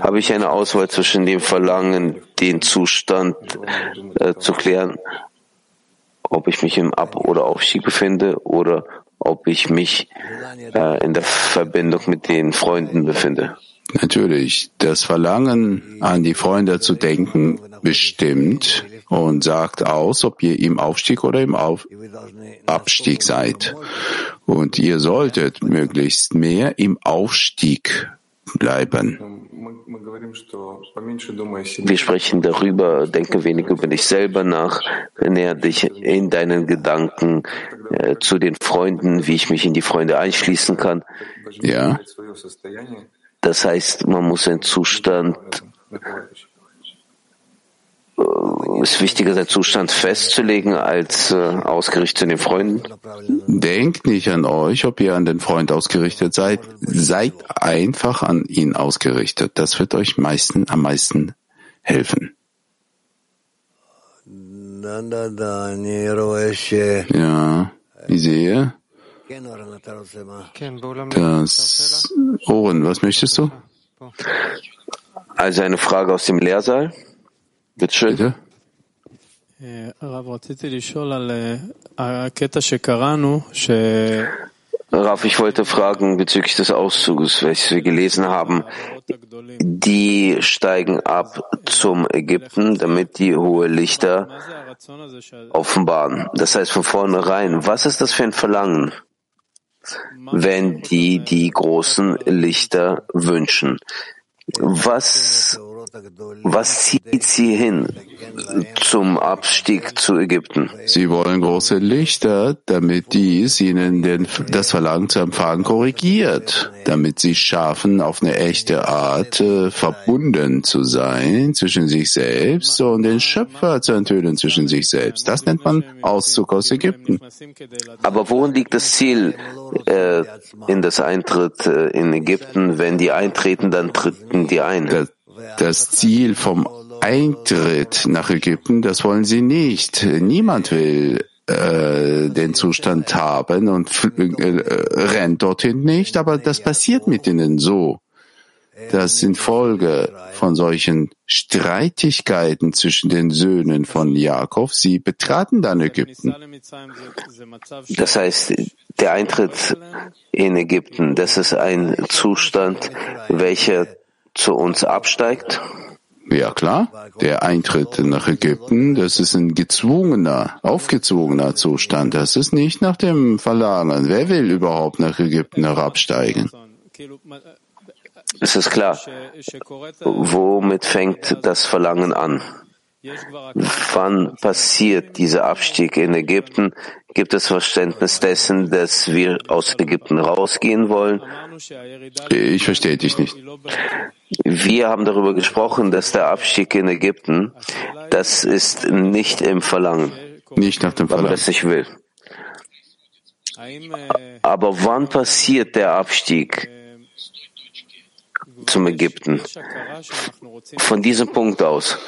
Habe ich eine Auswahl zwischen dem Verlangen, den Zustand äh, zu klären, ob ich mich im Ab- oder Aufstieg befinde oder ob ich mich äh, in der Verbindung mit den Freunden befinde? Natürlich, das Verlangen an die Freunde zu denken bestimmt und sagt aus, ob ihr im Aufstieg oder im Auf Abstieg seid. Und ihr solltet möglichst mehr im Aufstieg bleiben. Wir sprechen darüber, denke wenig über dich selber nach, näher dich in deinen Gedanken äh, zu den Freunden, wie ich mich in die Freunde einschließen kann. Ja. Das heißt, man muss einen Zustand, äh, ist wichtiger, seinen Zustand festzulegen, als äh, ausgerichtet zu den Freunden? Denkt nicht an euch, ob ihr an den Freund ausgerichtet seid. Seid einfach an ihn ausgerichtet. Das wird euch meisten, am meisten helfen. Ja, ich sehe, das Ohren, was möchtest du? Also eine Frage aus dem Lehrsaal. Bitte schön. Bitte? Raf, ich wollte fragen bezüglich des Auszuges, welches wir gelesen haben. Die steigen ab zum Ägypten, damit die hohe Lichter offenbaren. Das heißt von vornherein, was ist das für ein Verlangen? Wenn die die großen Lichter wünschen. Was Was zieht sie hin zum Abstieg zu Ägypten? Sie wollen große Lichter, damit dies ihnen den, das Verlangen zu empfangen korrigiert, damit sie schaffen, auf eine echte Art äh, verbunden zu sein zwischen sich selbst und den Schöpfer zu enthüllen zwischen sich selbst. Das nennt man Auszug aus Ägypten. Aber worin liegt das Ziel äh, in das Eintritt äh, in Ägypten? Wenn die eintreten, dann treten die ein. Das, das Ziel vom Eintritt nach Ägypten, das wollen sie nicht. Niemand will äh, den Zustand haben und äh, rennt dorthin nicht, aber das passiert mit ihnen so. Das sind Folge von solchen Streitigkeiten zwischen den Söhnen von Jakob. Sie betraten dann Ägypten. Das heißt, der Eintritt in Ägypten, das ist ein Zustand, welcher zu uns absteigt? Ja klar, der Eintritt nach Ägypten, das ist ein gezwungener, aufgezwungener Zustand. Das ist nicht nach dem Verlangen. Wer will überhaupt nach Ägypten herabsteigen? Es ist klar. Womit fängt das Verlangen an? Wann passiert dieser Abstieg in Ägypten? Gibt es Verständnis dessen, dass wir aus Ägypten rausgehen wollen? Ich verstehe dich nicht. Wir haben darüber gesprochen, dass der Abstieg in Ägypten, das ist nicht im Verlangen. Nicht nach dem Verlangen. Das nicht will. Aber wann passiert der Abstieg zum Ägypten? Von diesem Punkt aus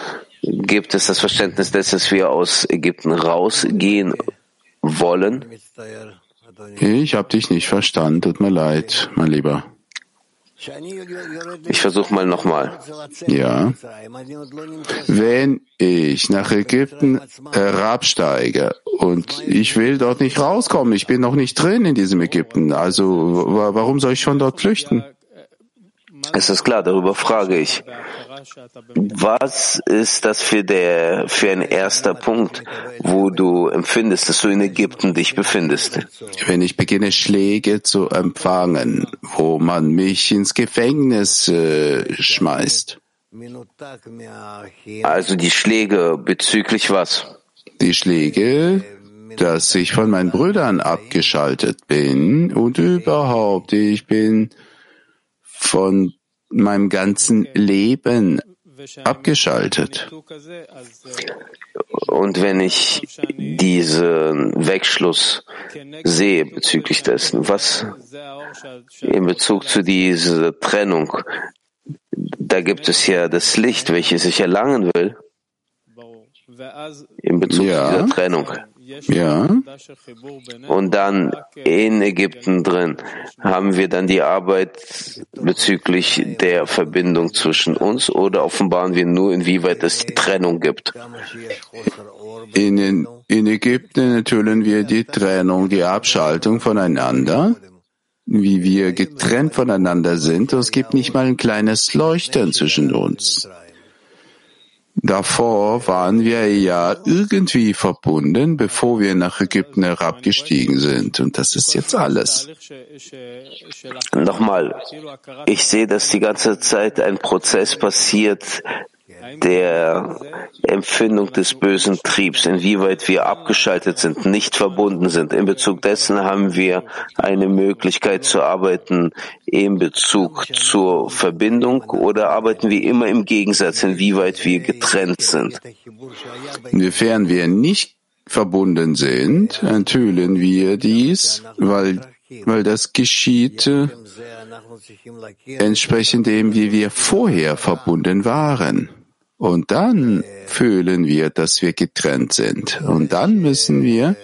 gibt es das Verständnis, dass wir aus Ägypten rausgehen wollen? Ich habe dich nicht verstanden. Tut mir leid, mein Lieber. Ich versuche mal nochmal. Ja. Wenn ich nach Ägypten herabsteige und ich will dort nicht rauskommen, ich bin noch nicht drin in diesem Ägypten, also warum soll ich schon dort flüchten? Es ist klar, darüber frage ich. Was ist das für, der, für ein erster Punkt, wo du empfindest, dass du in Ägypten dich befindest? Wenn ich beginne, Schläge zu empfangen, wo man mich ins Gefängnis äh, schmeißt. Also die Schläge bezüglich was? Die Schläge, dass ich von meinen Brüdern abgeschaltet bin und überhaupt, ich bin von meinem ganzen Leben abgeschaltet. Und wenn ich diesen Wegschluss sehe bezüglich dessen, was in Bezug zu dieser Trennung, da gibt es ja das Licht, welches ich erlangen will, in Bezug ja. zu dieser Trennung. Ja. Und dann in Ägypten drin haben wir dann die Arbeit bezüglich der Verbindung zwischen uns oder offenbaren wir nur, inwieweit es die Trennung gibt? In, in Ägypten enthüllen wir die Trennung, die Abschaltung voneinander, wie wir getrennt voneinander sind. Und es gibt nicht mal ein kleines Leuchten zwischen uns. Davor waren wir ja irgendwie verbunden, bevor wir nach Ägypten herabgestiegen sind. Und das ist jetzt alles. Nochmal, ich sehe, dass die ganze Zeit ein Prozess passiert, der Empfindung des bösen Triebs, inwieweit wir abgeschaltet sind, nicht verbunden sind. In Bezug dessen haben wir eine Möglichkeit zu arbeiten in Bezug zur Verbindung oder arbeiten wir immer im Gegensatz, inwieweit wir getrennt sind. Inwiefern wir nicht verbunden sind, enthüllen wir dies, weil, weil das geschieht entsprechend dem, wie wir vorher verbunden waren. Und dann fühlen wir, dass wir getrennt sind. Und dann müssen wir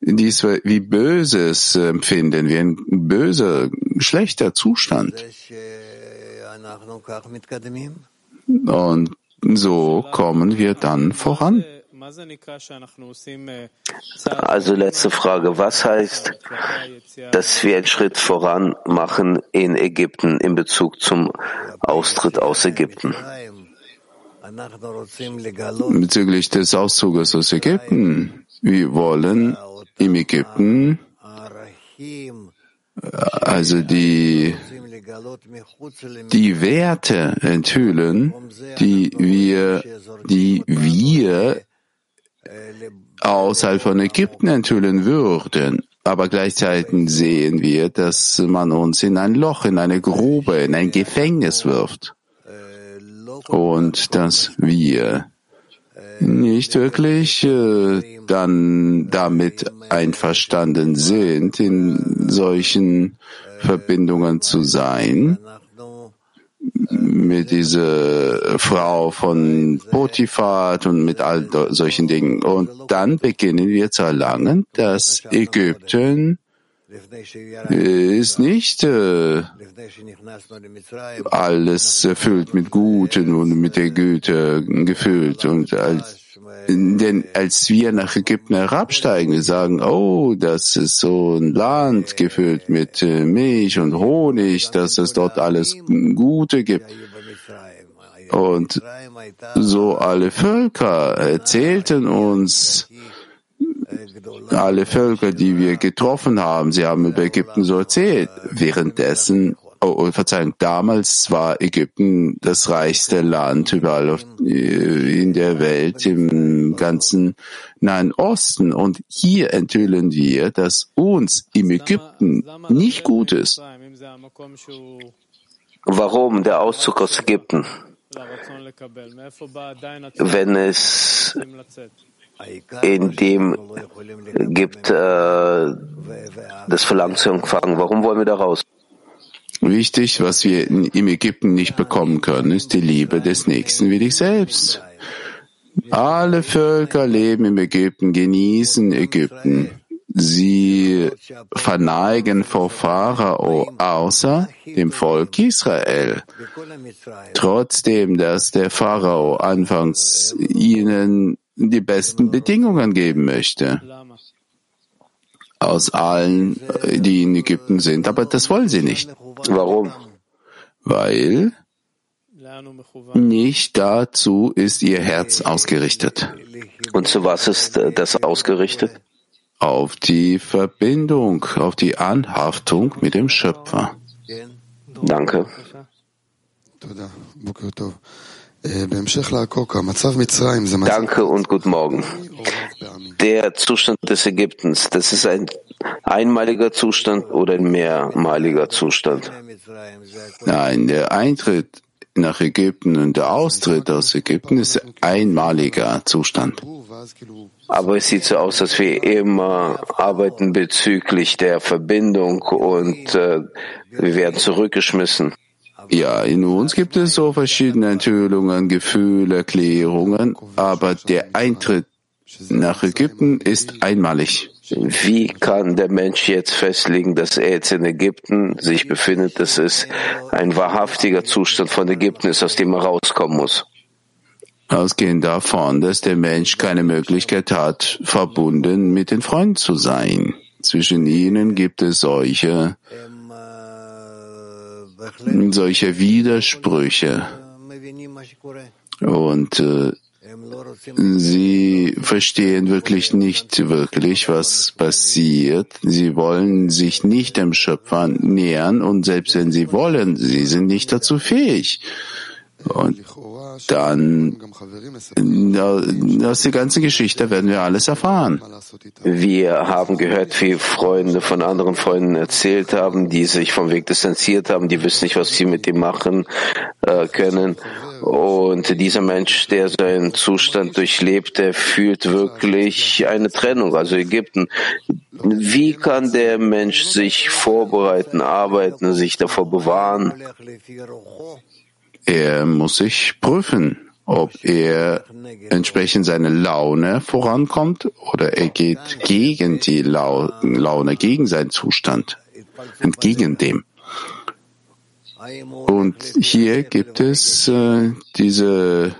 dies wie Böses empfinden, wie ein böser, schlechter Zustand. Und so kommen wir dann voran. Also letzte Frage. Was heißt, dass wir einen Schritt voran machen in Ägypten in Bezug zum Austritt aus Ägypten? Bezüglich des Auszuges aus Ägypten. Wir wollen im Ägypten also die, die Werte enthüllen, die wir, die wir außerhalb von Ägypten enthüllen würden. Aber gleichzeitig sehen wir, dass man uns in ein Loch, in eine Grube, in ein Gefängnis wirft. Und dass wir nicht wirklich äh, dann damit einverstanden sind, in solchen Verbindungen zu sein mit dieser Frau von Potiphar und mit all solchen Dingen. Und dann beginnen wir zu erlangen, dass Ägypten ist nicht äh, alles erfüllt mit Guten und mit der Güte gefüllt. Und als, denn als wir nach Ägypten herabsteigen, wir sagen, oh, das ist so ein Land gefüllt mit äh, Milch und Honig, dass es dort alles Gute gibt. Und so alle Völker erzählten uns, alle Völker, die wir getroffen haben, sie haben über Ägypten so erzählt. Währenddessen, oh, oh Verzeihung, damals war Ägypten das reichste Land überall auf, äh, in der Welt, im ganzen Nahen Osten. Und hier enthüllen wir, dass uns im Ägypten nicht gut ist. Warum der Auszug aus Ägypten? Wenn es in dem gibt äh, das Verlangen zu empfangen. Warum wollen wir da raus? Wichtig, was wir im Ägypten nicht bekommen können, ist die Liebe des Nächsten wie dich selbst. Alle Völker leben im Ägypten, genießen Ägypten. Sie verneigen vor Pharao außer dem Volk Israel. Trotzdem, dass der Pharao anfangs ihnen die besten Bedingungen geben möchte. Aus allen, die in Ägypten sind. Aber das wollen sie nicht. Warum? Weil nicht dazu ist ihr Herz ausgerichtet. Und zu was ist das ausgerichtet? Auf die Verbindung, auf die Anhaftung mit dem Schöpfer. Danke. Danke und guten Morgen. Der Zustand des Ägyptens, das ist ein einmaliger Zustand oder ein mehrmaliger Zustand? Nein, der Eintritt nach Ägypten und der Austritt aus Ägypten ist einmaliger Zustand. Aber es sieht so aus, dass wir immer arbeiten bezüglich der Verbindung und äh, wir werden zurückgeschmissen. Ja, in uns gibt es so verschiedene Enthüllungen, Gefühle, Erklärungen, aber der Eintritt nach Ägypten ist einmalig. Wie kann der Mensch jetzt festlegen, dass er jetzt in Ägypten sich befindet, dass es ein wahrhaftiger Zustand von Ägypten ist, aus dem er rauskommen muss? Ausgehend davon, dass der Mensch keine Möglichkeit hat, verbunden mit den Freunden zu sein. Zwischen ihnen gibt es solche solche Widersprüche. Und äh, sie verstehen wirklich nicht wirklich, was passiert. Sie wollen sich nicht dem Schöpfer nähern und selbst wenn sie wollen, sie sind nicht dazu fähig. Und dann aus der ganzen Geschichte werden wir alles erfahren. Wir haben gehört, wie Freunde von anderen Freunden erzählt haben, die sich vom Weg distanziert haben, die wissen nicht, was sie mit ihm machen äh, können. Und dieser Mensch, der seinen Zustand durchlebt, der fühlt wirklich eine Trennung, also Ägypten. Wie kann der Mensch sich vorbereiten, arbeiten, sich davor bewahren? Er muss sich prüfen, ob er entsprechend seiner Laune vorankommt oder er geht gegen die Laune, gegen seinen Zustand, entgegen dem. Und hier gibt es äh, diese,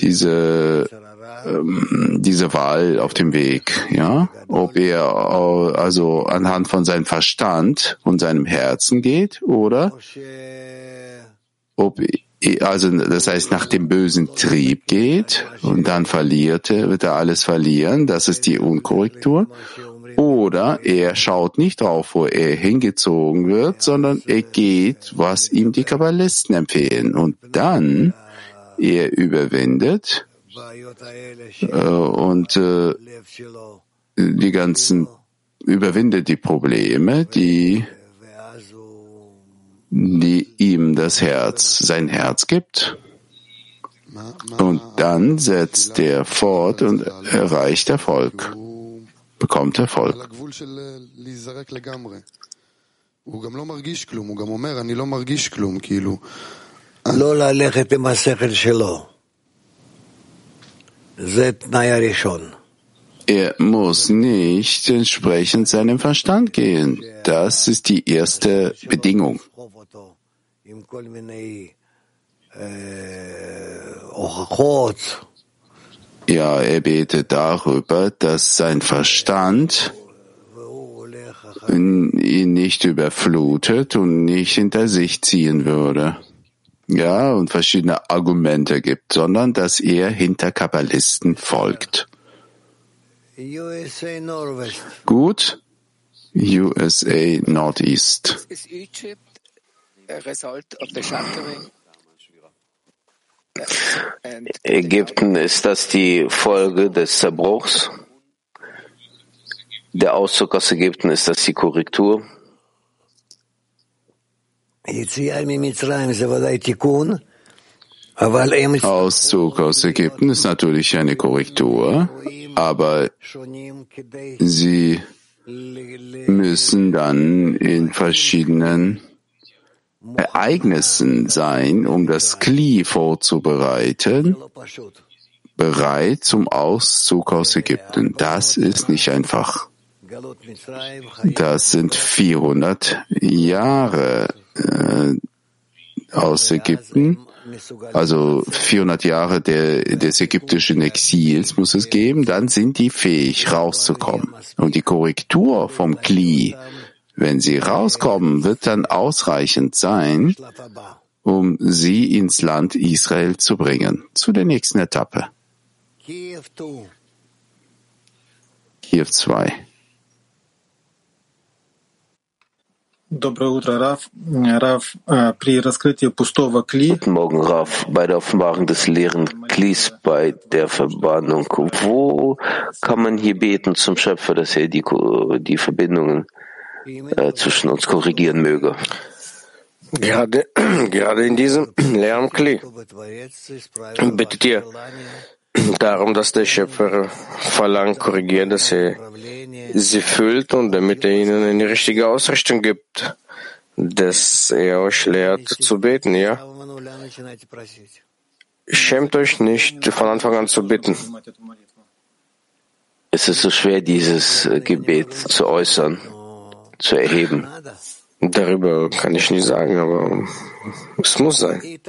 diese, ähm, diese Wahl auf dem Weg, ja, ob er also anhand von seinem Verstand und seinem Herzen geht oder ob also das heißt nach dem bösen Trieb geht und dann verliert er, wird er alles verlieren, das ist die Unkorrektur, Oder er schaut nicht drauf, wo er hingezogen wird, sondern er geht, was ihm die Kabbalisten empfehlen. Und dann er überwindet äh, und äh, die ganzen überwindet die Probleme, die die ihm das Herz, sein Herz gibt. Und dann setzt er fort und erreicht Erfolg, bekommt Erfolg. Er muss nicht entsprechend seinem Verstand gehen. Das ist die erste Bedingung. Ja, er betet darüber, dass sein Verstand ihn nicht überflutet und nicht hinter sich ziehen würde. Ja, und verschiedene Argumente gibt, sondern dass er hinter Kabbalisten folgt. Gut. USA Northeast. Ägypten, ist das die Folge des Zerbruchs? Der Auszug aus Ägypten, ist das die Korrektur? Auszug aus Ägypten ist natürlich eine Korrektur, aber sie müssen dann in verschiedenen Ereignissen sein, um das Kli vorzubereiten, bereit zum Auszug aus Ägypten. Das ist nicht einfach. Das sind 400 Jahre äh, aus Ägypten. Also 400 Jahre der, des ägyptischen Exils muss es geben, dann sind die fähig rauszukommen. Und die Korrektur vom Kli wenn sie rauskommen, wird dann ausreichend sein, um sie ins Land Israel zu bringen, zu der nächsten Etappe. Kiew 2. Guten Morgen, Raf. Bei der Offenbarung des leeren Klis bei der Verbannung, wo kann man hier beten zum Schöpfer, dass er die, die Verbindungen äh, zwischen uns korrigieren möge. Gerade, gerade in diesem Lärmkli bittet ihr darum, dass der Schöpfer verlangt, korrigiert, dass er sie füllt und damit er ihnen eine richtige Ausrichtung gibt, dass er euch lehrt zu beten, ja? Schämt euch nicht, von Anfang an zu bitten. Es ist so schwer, dieses Gebet zu äußern zu erheben. Darüber kann ich nicht sagen, aber es muss sein.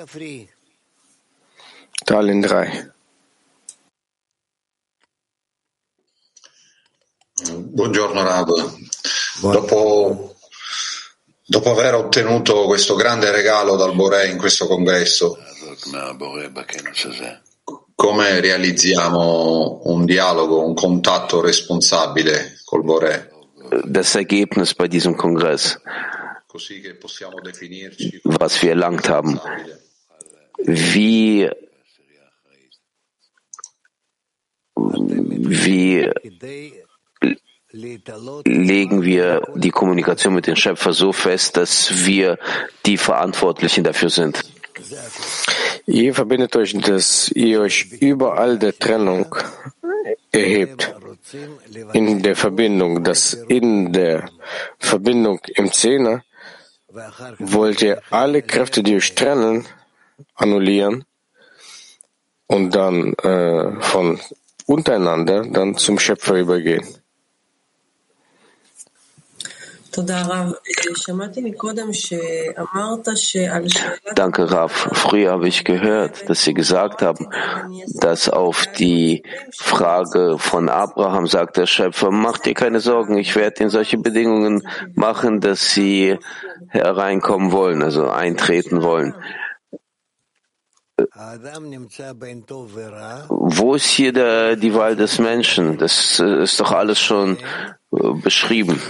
Tallinn 3. Buongiorno Rav. Dopo, dopo aver ottenuto questo grande regalo dal Boré in questo congresso, come realizziamo un dialogo, un contatto responsabile col Boré? das Ergebnis bei diesem Kongress, was wir erlangt haben. Wie, wie legen wir die Kommunikation mit dem Schöpfer so fest, dass wir die Verantwortlichen dafür sind? Ihr verbindet euch, dass ihr euch überall der Trennung erhebt in der Verbindung, dass in der Verbindung im Zehner wollt ihr alle Kräfte, die euch trennen, annullieren und dann äh, von untereinander dann zum Schöpfer übergehen. Danke, Raf. Früher habe ich gehört, dass Sie gesagt haben, dass auf die Frage von Abraham sagt der Schöpfer, mach dir keine Sorgen, ich werde Ihnen solche Bedingungen machen, dass Sie hereinkommen wollen, also eintreten wollen. wo ist hier der, die Wahl des Menschen? Das äh, ist doch alles schon beschrieben.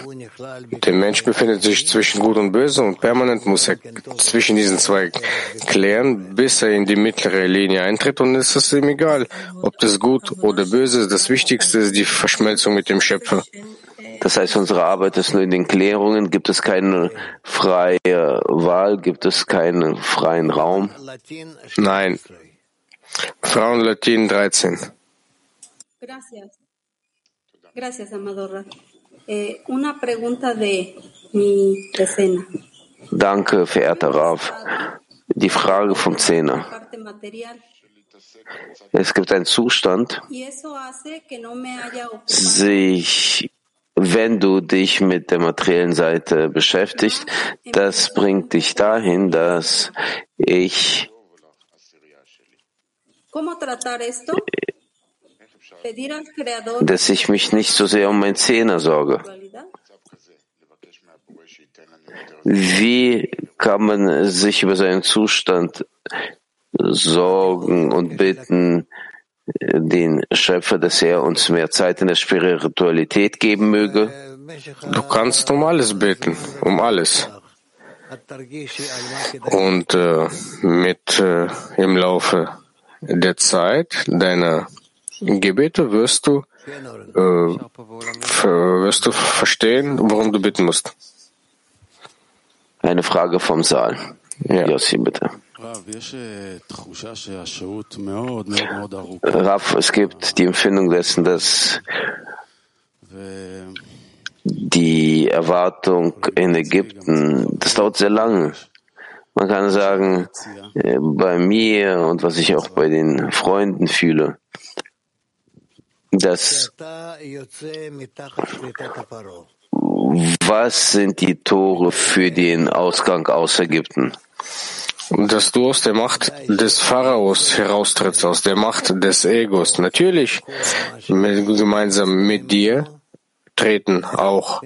Der Mensch befindet sich zwischen Gut und Böse und permanent muss er zwischen diesen zwei klären, bis er in die mittlere Linie eintritt und es ist ihm egal, ob das Gut oder Böse ist. Das Wichtigste ist die Verschmelzung mit dem Schöpfer. Das heißt, unsere Arbeit ist nur in den Klärungen. Gibt es keine freie Wahl? Gibt es keinen freien Raum? Nein. Frauen Latin 13. Gracias. Gracias, Amadorra. Eh, una pregunta de mi decena. Danke, verehrter Rav. Die Frage vom Zehner. Es gibt einen Zustand, sich, wenn du dich mit der materiellen Seite beschäftigst, das bringt dich dahin, dass ich dass ich mich nicht so sehr um mein Zehner sorge. Wie kann man sich über seinen Zustand sorgen und bitten, den Schöpfer, dass er uns mehr Zeit in der Spiritualität geben möge? Du kannst um alles beten, um alles. Und äh, mit äh, im Laufe der Zeit deiner Gebete wirst du, äh, wirst du verstehen, worum du bitten musst. Eine Frage vom Saal. Ja. Yossi, bitte. Raf, es gibt die Empfindung dessen, dass die Erwartung in Ägypten, das dauert sehr lange. Man kann sagen, äh, bei mir und was ich auch bei den Freunden fühle, dass was sind die Tore für den Ausgang aus Ägypten? dass du aus der Macht des Pharaos heraustrittst, aus der Macht des Egos. Natürlich, mit, gemeinsam mit dir treten auch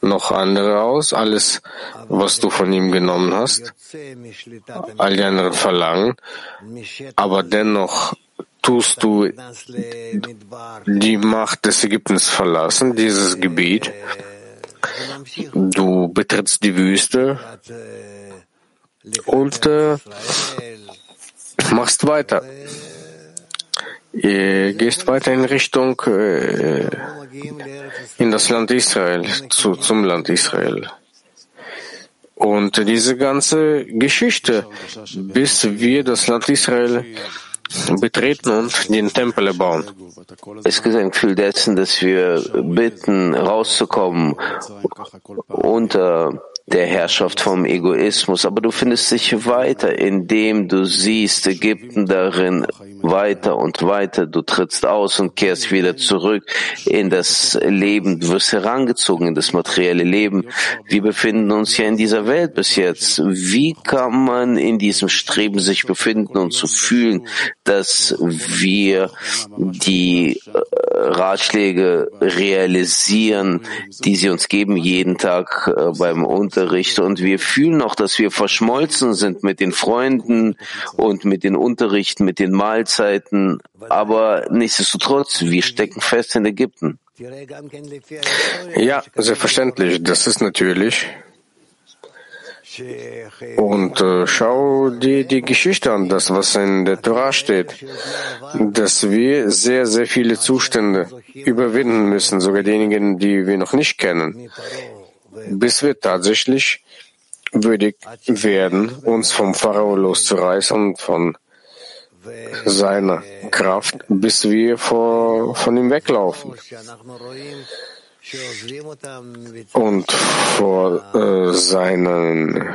noch andere aus. Alles, was du von ihm genommen hast, all die anderen verlangen, aber dennoch tust du die Macht des Ägyptens verlassen, dieses Gebiet. Du betrittst die Wüste und äh, machst weiter. Ihr gehst weiter in Richtung äh, in das Land Israel, zu, zum Land Israel. Und diese ganze Geschichte, bis wir das Land Israel betreten und den Tempel erbauen. Es gibt ein Gefühl dessen, dass wir bitten, rauszukommen unter der Herrschaft vom Egoismus, aber du findest dich weiter, indem du siehst Ägypten darin weiter und weiter. Du trittst aus und kehrst wieder zurück in das Leben. Du wirst herangezogen in das materielle Leben. Wir befinden uns ja in dieser Welt bis jetzt. Wie kann man in diesem Streben sich befinden und zu fühlen, dass wir die äh, Ratschläge realisieren, die sie uns geben jeden Tag äh, beim Unterricht. Und wir fühlen auch, dass wir verschmolzen sind mit den Freunden und mit den Unterrichten, mit den Mahlzeiten. Aber nichtsdestotrotz, wir stecken fest in Ägypten. Ja, selbstverständlich. Das ist natürlich. Und äh, schau dir die Geschichte an, das, was in der Torah steht, dass wir sehr, sehr viele Zustände überwinden müssen, sogar diejenigen, die wir noch nicht kennen, bis wir tatsächlich würdig werden, uns vom Pharao loszureißen und von seiner Kraft, bis wir vor, von ihm weglaufen und vor äh, seinen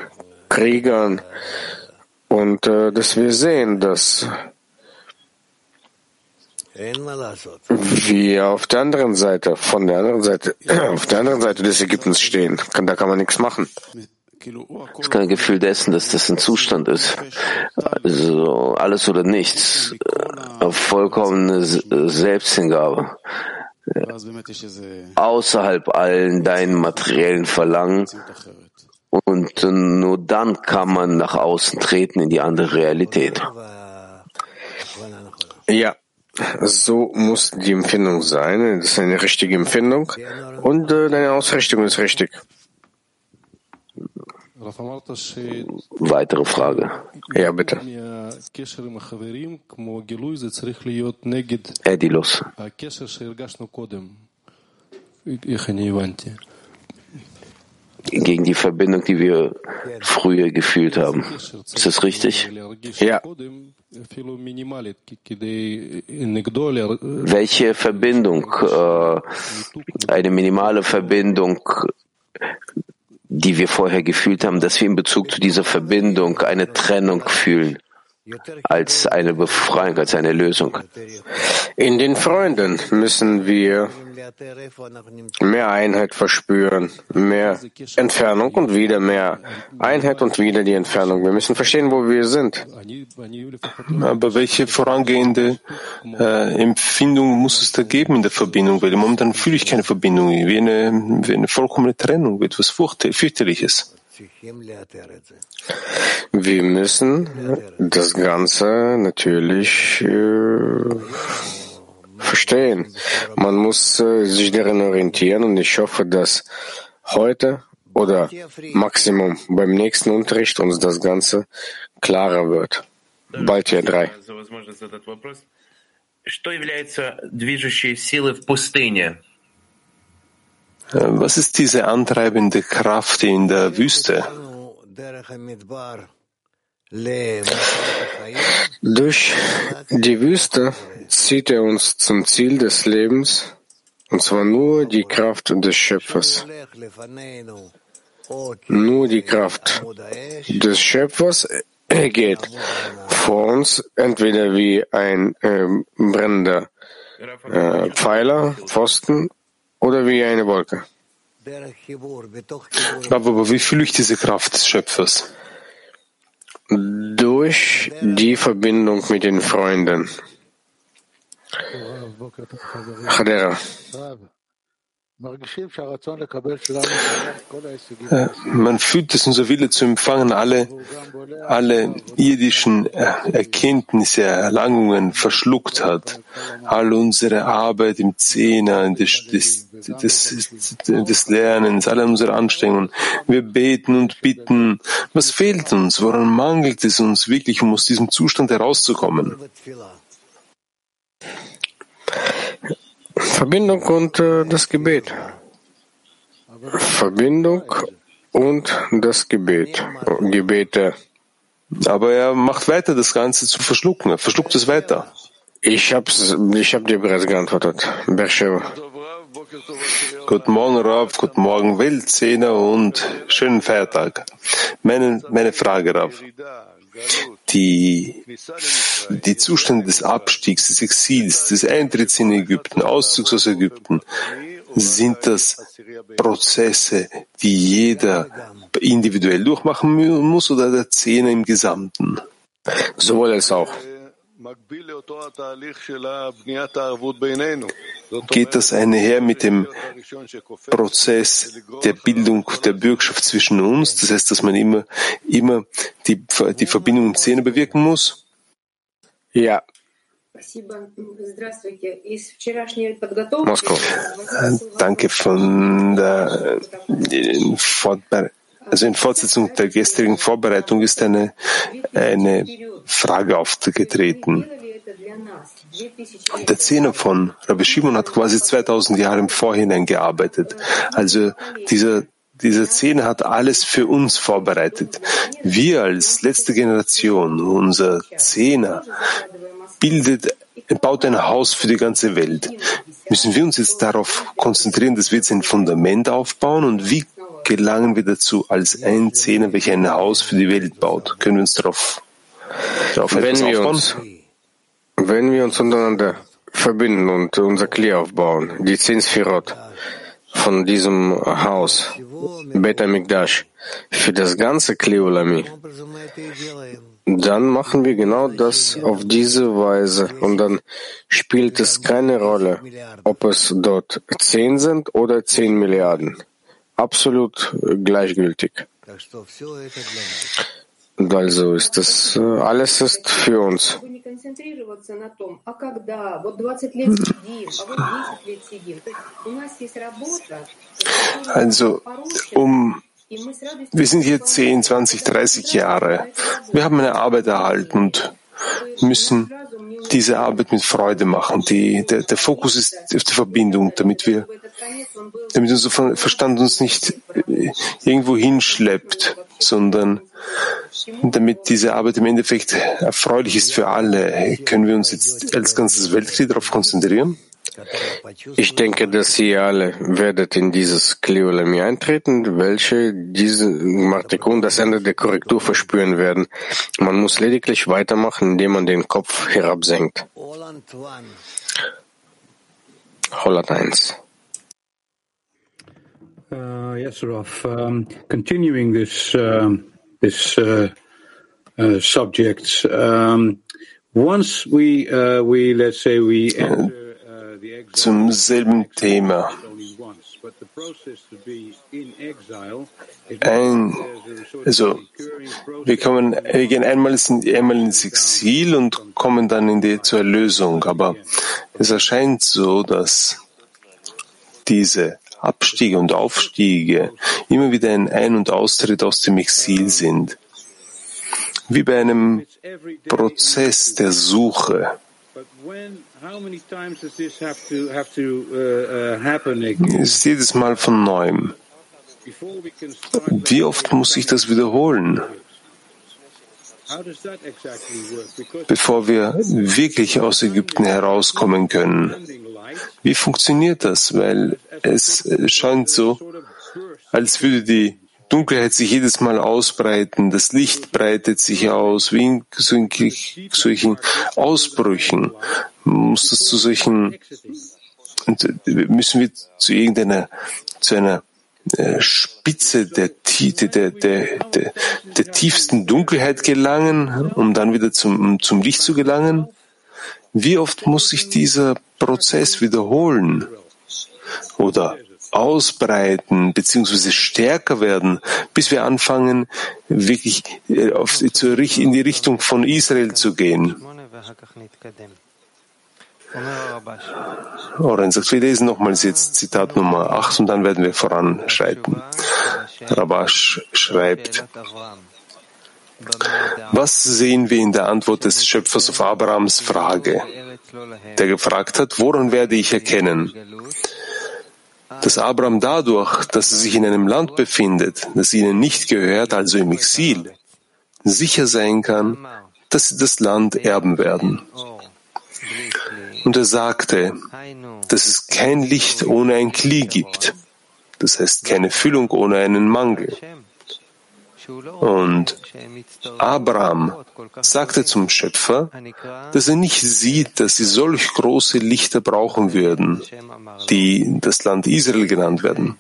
Kriegern und äh, dass wir sehen, dass wir auf der anderen Seite, von der anderen Seite, auf der anderen Seite des Ägyptens stehen. Da kann man nichts machen. Es ist kein Gefühl dessen, dass das ein Zustand ist. Also alles oder nichts. Äh, Vollkommene Selbsthingabe. Außerhalb allen deinen materiellen Verlangen. Und nur dann kann man nach außen treten in die andere Realität. Ja, so muss die Empfindung sein. Das ist eine richtige Empfindung und äh, deine Ausrichtung ist richtig. Weitere Frage. Ja, bitte. Edilos. Gegen die Verbindung, die wir früher gefühlt haben. Ist das richtig? Ja. Welche Verbindung, äh, eine minimale Verbindung, die wir vorher gefühlt haben, dass wir in Bezug zu dieser Verbindung eine Trennung fühlen? Als eine Befreiung, als eine Lösung. In den Freunden müssen wir mehr Einheit verspüren, mehr Entfernung und wieder mehr Einheit und wieder die Entfernung. Wir müssen verstehen, wo wir sind. Aber welche vorangehende äh, Empfindung muss es da geben in der Verbindung? Weil momentan fühle ich keine Verbindung, wie eine, wie eine vollkommene Trennung, etwas fürchterliches. Wir müssen das Ganze natürlich äh, verstehen. Man muss äh, sich darin orientieren und ich hoffe, dass heute oder Maximum beim nächsten Unterricht uns das Ganze klarer wird. Bald hier drei. Что является движущей силой в пустыне? Was ist diese antreibende Kraft in der Wüste? Durch die Wüste zieht er uns zum Ziel des Lebens, und zwar nur die Kraft des Schöpfers. Nur die Kraft des Schöpfers geht vor uns entweder wie ein äh, brennender äh, Pfeiler, Pfosten oder wie eine Wolke. Aber wie fühle ich diese Kraft des Schöpfers? Durch die Verbindung mit den Freunden. Chadera. Man fühlt, dass unser Wille zu empfangen alle, alle irdischen Erkenntnisse, Erlangungen verschluckt hat. All unsere Arbeit im Zehner, des, des, des, des Lernens, alle unsere Anstrengungen. Wir beten und bitten. Was fehlt uns? Woran mangelt es uns wirklich, um aus diesem Zustand herauszukommen? Verbindung und äh, das Gebet. Verbindung und das Gebet. Gebete. Aber er macht weiter, das Ganze zu verschlucken. Er verschluckt es weiter. Ich hab's, ich hab dir bereits geantwortet. Bersheva. Guten Morgen, Rav. Guten Morgen, Weltzehner und schönen Feiertag. Meine, meine Frage, Rav. Die, die Zustände des Abstiegs, des Exils, des Eintritts in Ägypten, Auszugs aus Ägypten, sind das Prozesse, die jeder individuell durchmachen muss oder der Zehner im Gesamten? Sowohl als auch. Geht das einher mit dem Prozess der Bildung der Bürgschaft zwischen uns? Das heißt, dass man immer, immer die, die Verbindung im Zähne bewirken muss? Ja. Moskau. Danke von der Fortbereitung. Also in Fortsetzung der gestrigen Vorbereitung ist eine, eine Frage aufgetreten. Der Zehner von Rabbi Shimon hat quasi 2000 Jahre im Vorhinein gearbeitet. Also dieser, dieser Zehner hat alles für uns vorbereitet. Wir als letzte Generation, unser Zehner, bildet, baut ein Haus für die ganze Welt. Müssen wir uns jetzt darauf konzentrieren, dass wir jetzt ein Fundament aufbauen und wie gelangen wir dazu als ein Zehner, welcher ein Haus für die Welt baut? Können wir uns darauf, darauf wenn etwas wir aufbauen? uns, wenn wir uns untereinander verbinden und unser Kli aufbauen, die zehn Sphirot von diesem Haus, Bet Amikdash, für das ganze Kli Olami, dann machen wir genau das auf diese Weise und dann spielt es keine Rolle, ob es dort zehn sind oder zehn Milliarden absolut gleichgültig. Also ist das alles ist für uns. Also um wir sind hier 10, 20, 30 Jahre. Wir haben eine Arbeit erhalten und müssen diese Arbeit mit Freude machen. Die, der, der Fokus ist auf die Verbindung, damit wir damit unser Verstand uns nicht äh, irgendwo hinschleppt, sondern damit diese Arbeit im Endeffekt erfreulich ist für alle. Können wir uns jetzt als ganzes Weltglied darauf konzentrieren? Ich denke, dass ihr alle werdet in dieses Kleolemi eintreten, welche diese Martikun das Ende der Korrektur verspüren werden. Man muss lediglich weitermachen, indem man den Kopf herabsenkt. Holland 1. Uh, yes, Raf. Um, continuing this uh, this uh, uh, subject, um, once we uh, we let's say we enter zum selben Thema. Ein, also, wir kommen, wir gehen einmal, einmal ins Exil und kommen dann in die, zur Erlösung. Aber es erscheint so, dass diese Abstiege und Aufstiege immer wieder ein Ein- und Austritt aus dem Exil sind. Wie bei einem Prozess der Suche. Ist jedes Mal von neuem. Wie oft muss ich das wiederholen? Bevor wir wirklich aus Ägypten herauskommen können. Wie funktioniert das? Weil es scheint so, als würde die Dunkelheit sich jedes Mal ausbreiten, das Licht breitet sich aus, wie in solchen Ausbrüchen. Muss das zu solchen, müssen wir zu irgendeiner, zu einer äh, Spitze der, der, der, der, der tiefsten Dunkelheit gelangen, um dann wieder zum, zum Licht zu gelangen? Wie oft muss sich dieser Prozess wiederholen oder ausbreiten beziehungsweise stärker werden, bis wir anfangen, wirklich äh, auf, in die Richtung von Israel zu gehen? Oren sagt, wir lesen nochmals jetzt Zitat Nummer 8 und dann werden wir voranschreiten. Rabash schreibt, was sehen wir in der Antwort des Schöpfers auf Abrahams Frage, der gefragt hat, woran werde ich erkennen? Dass Abraham dadurch, dass er sich in einem Land befindet, das ihnen nicht gehört, also im Exil, sicher sein kann, dass sie das Land erben werden. Und er sagte, dass es kein Licht ohne ein Kli gibt. Das heißt keine Füllung ohne einen Mangel. Und Abraham sagte zum Schöpfer, dass er nicht sieht, dass sie solch große Lichter brauchen würden, die das Land Israel genannt werden.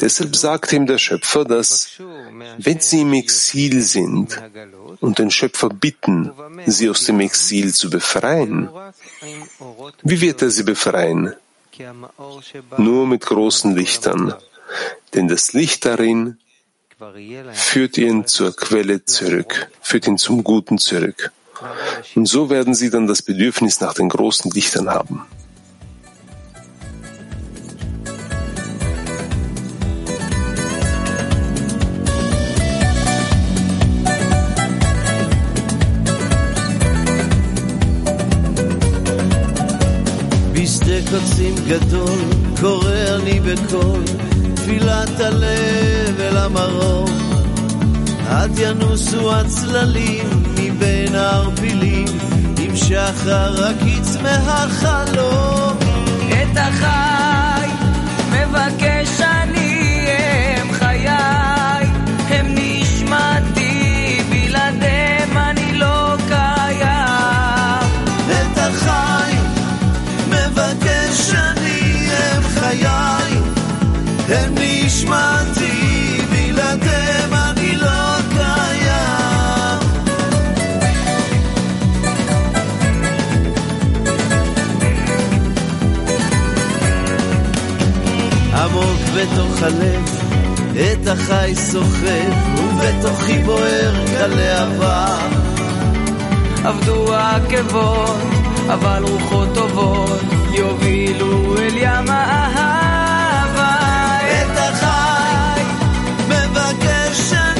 Deshalb sagte ihm der Schöpfer, dass wenn sie im Exil sind und den Schöpfer bitten, sie aus dem Exil zu befreien, wie wird er sie befreien? Nur mit großen Lichtern, denn das Licht darin führt ihn zur Quelle zurück, führt ihn zum Guten zurück. Und so werden sie dann das Bedürfnis nach den großen Lichtern haben. קוצים גדול, קורא אני בקול, תפילת הלב אל המרום. עד ינוסו הצללים מבין הערפילים, עם שחר הקיץ מהחלום. את החי מבקש אני, בתוך הלב את החי סוחב, ובתוכי בוער כלהבה. עבדו העקבות, אבל רוחות טובות יובילו אל ים האהבה. את החי מבקש...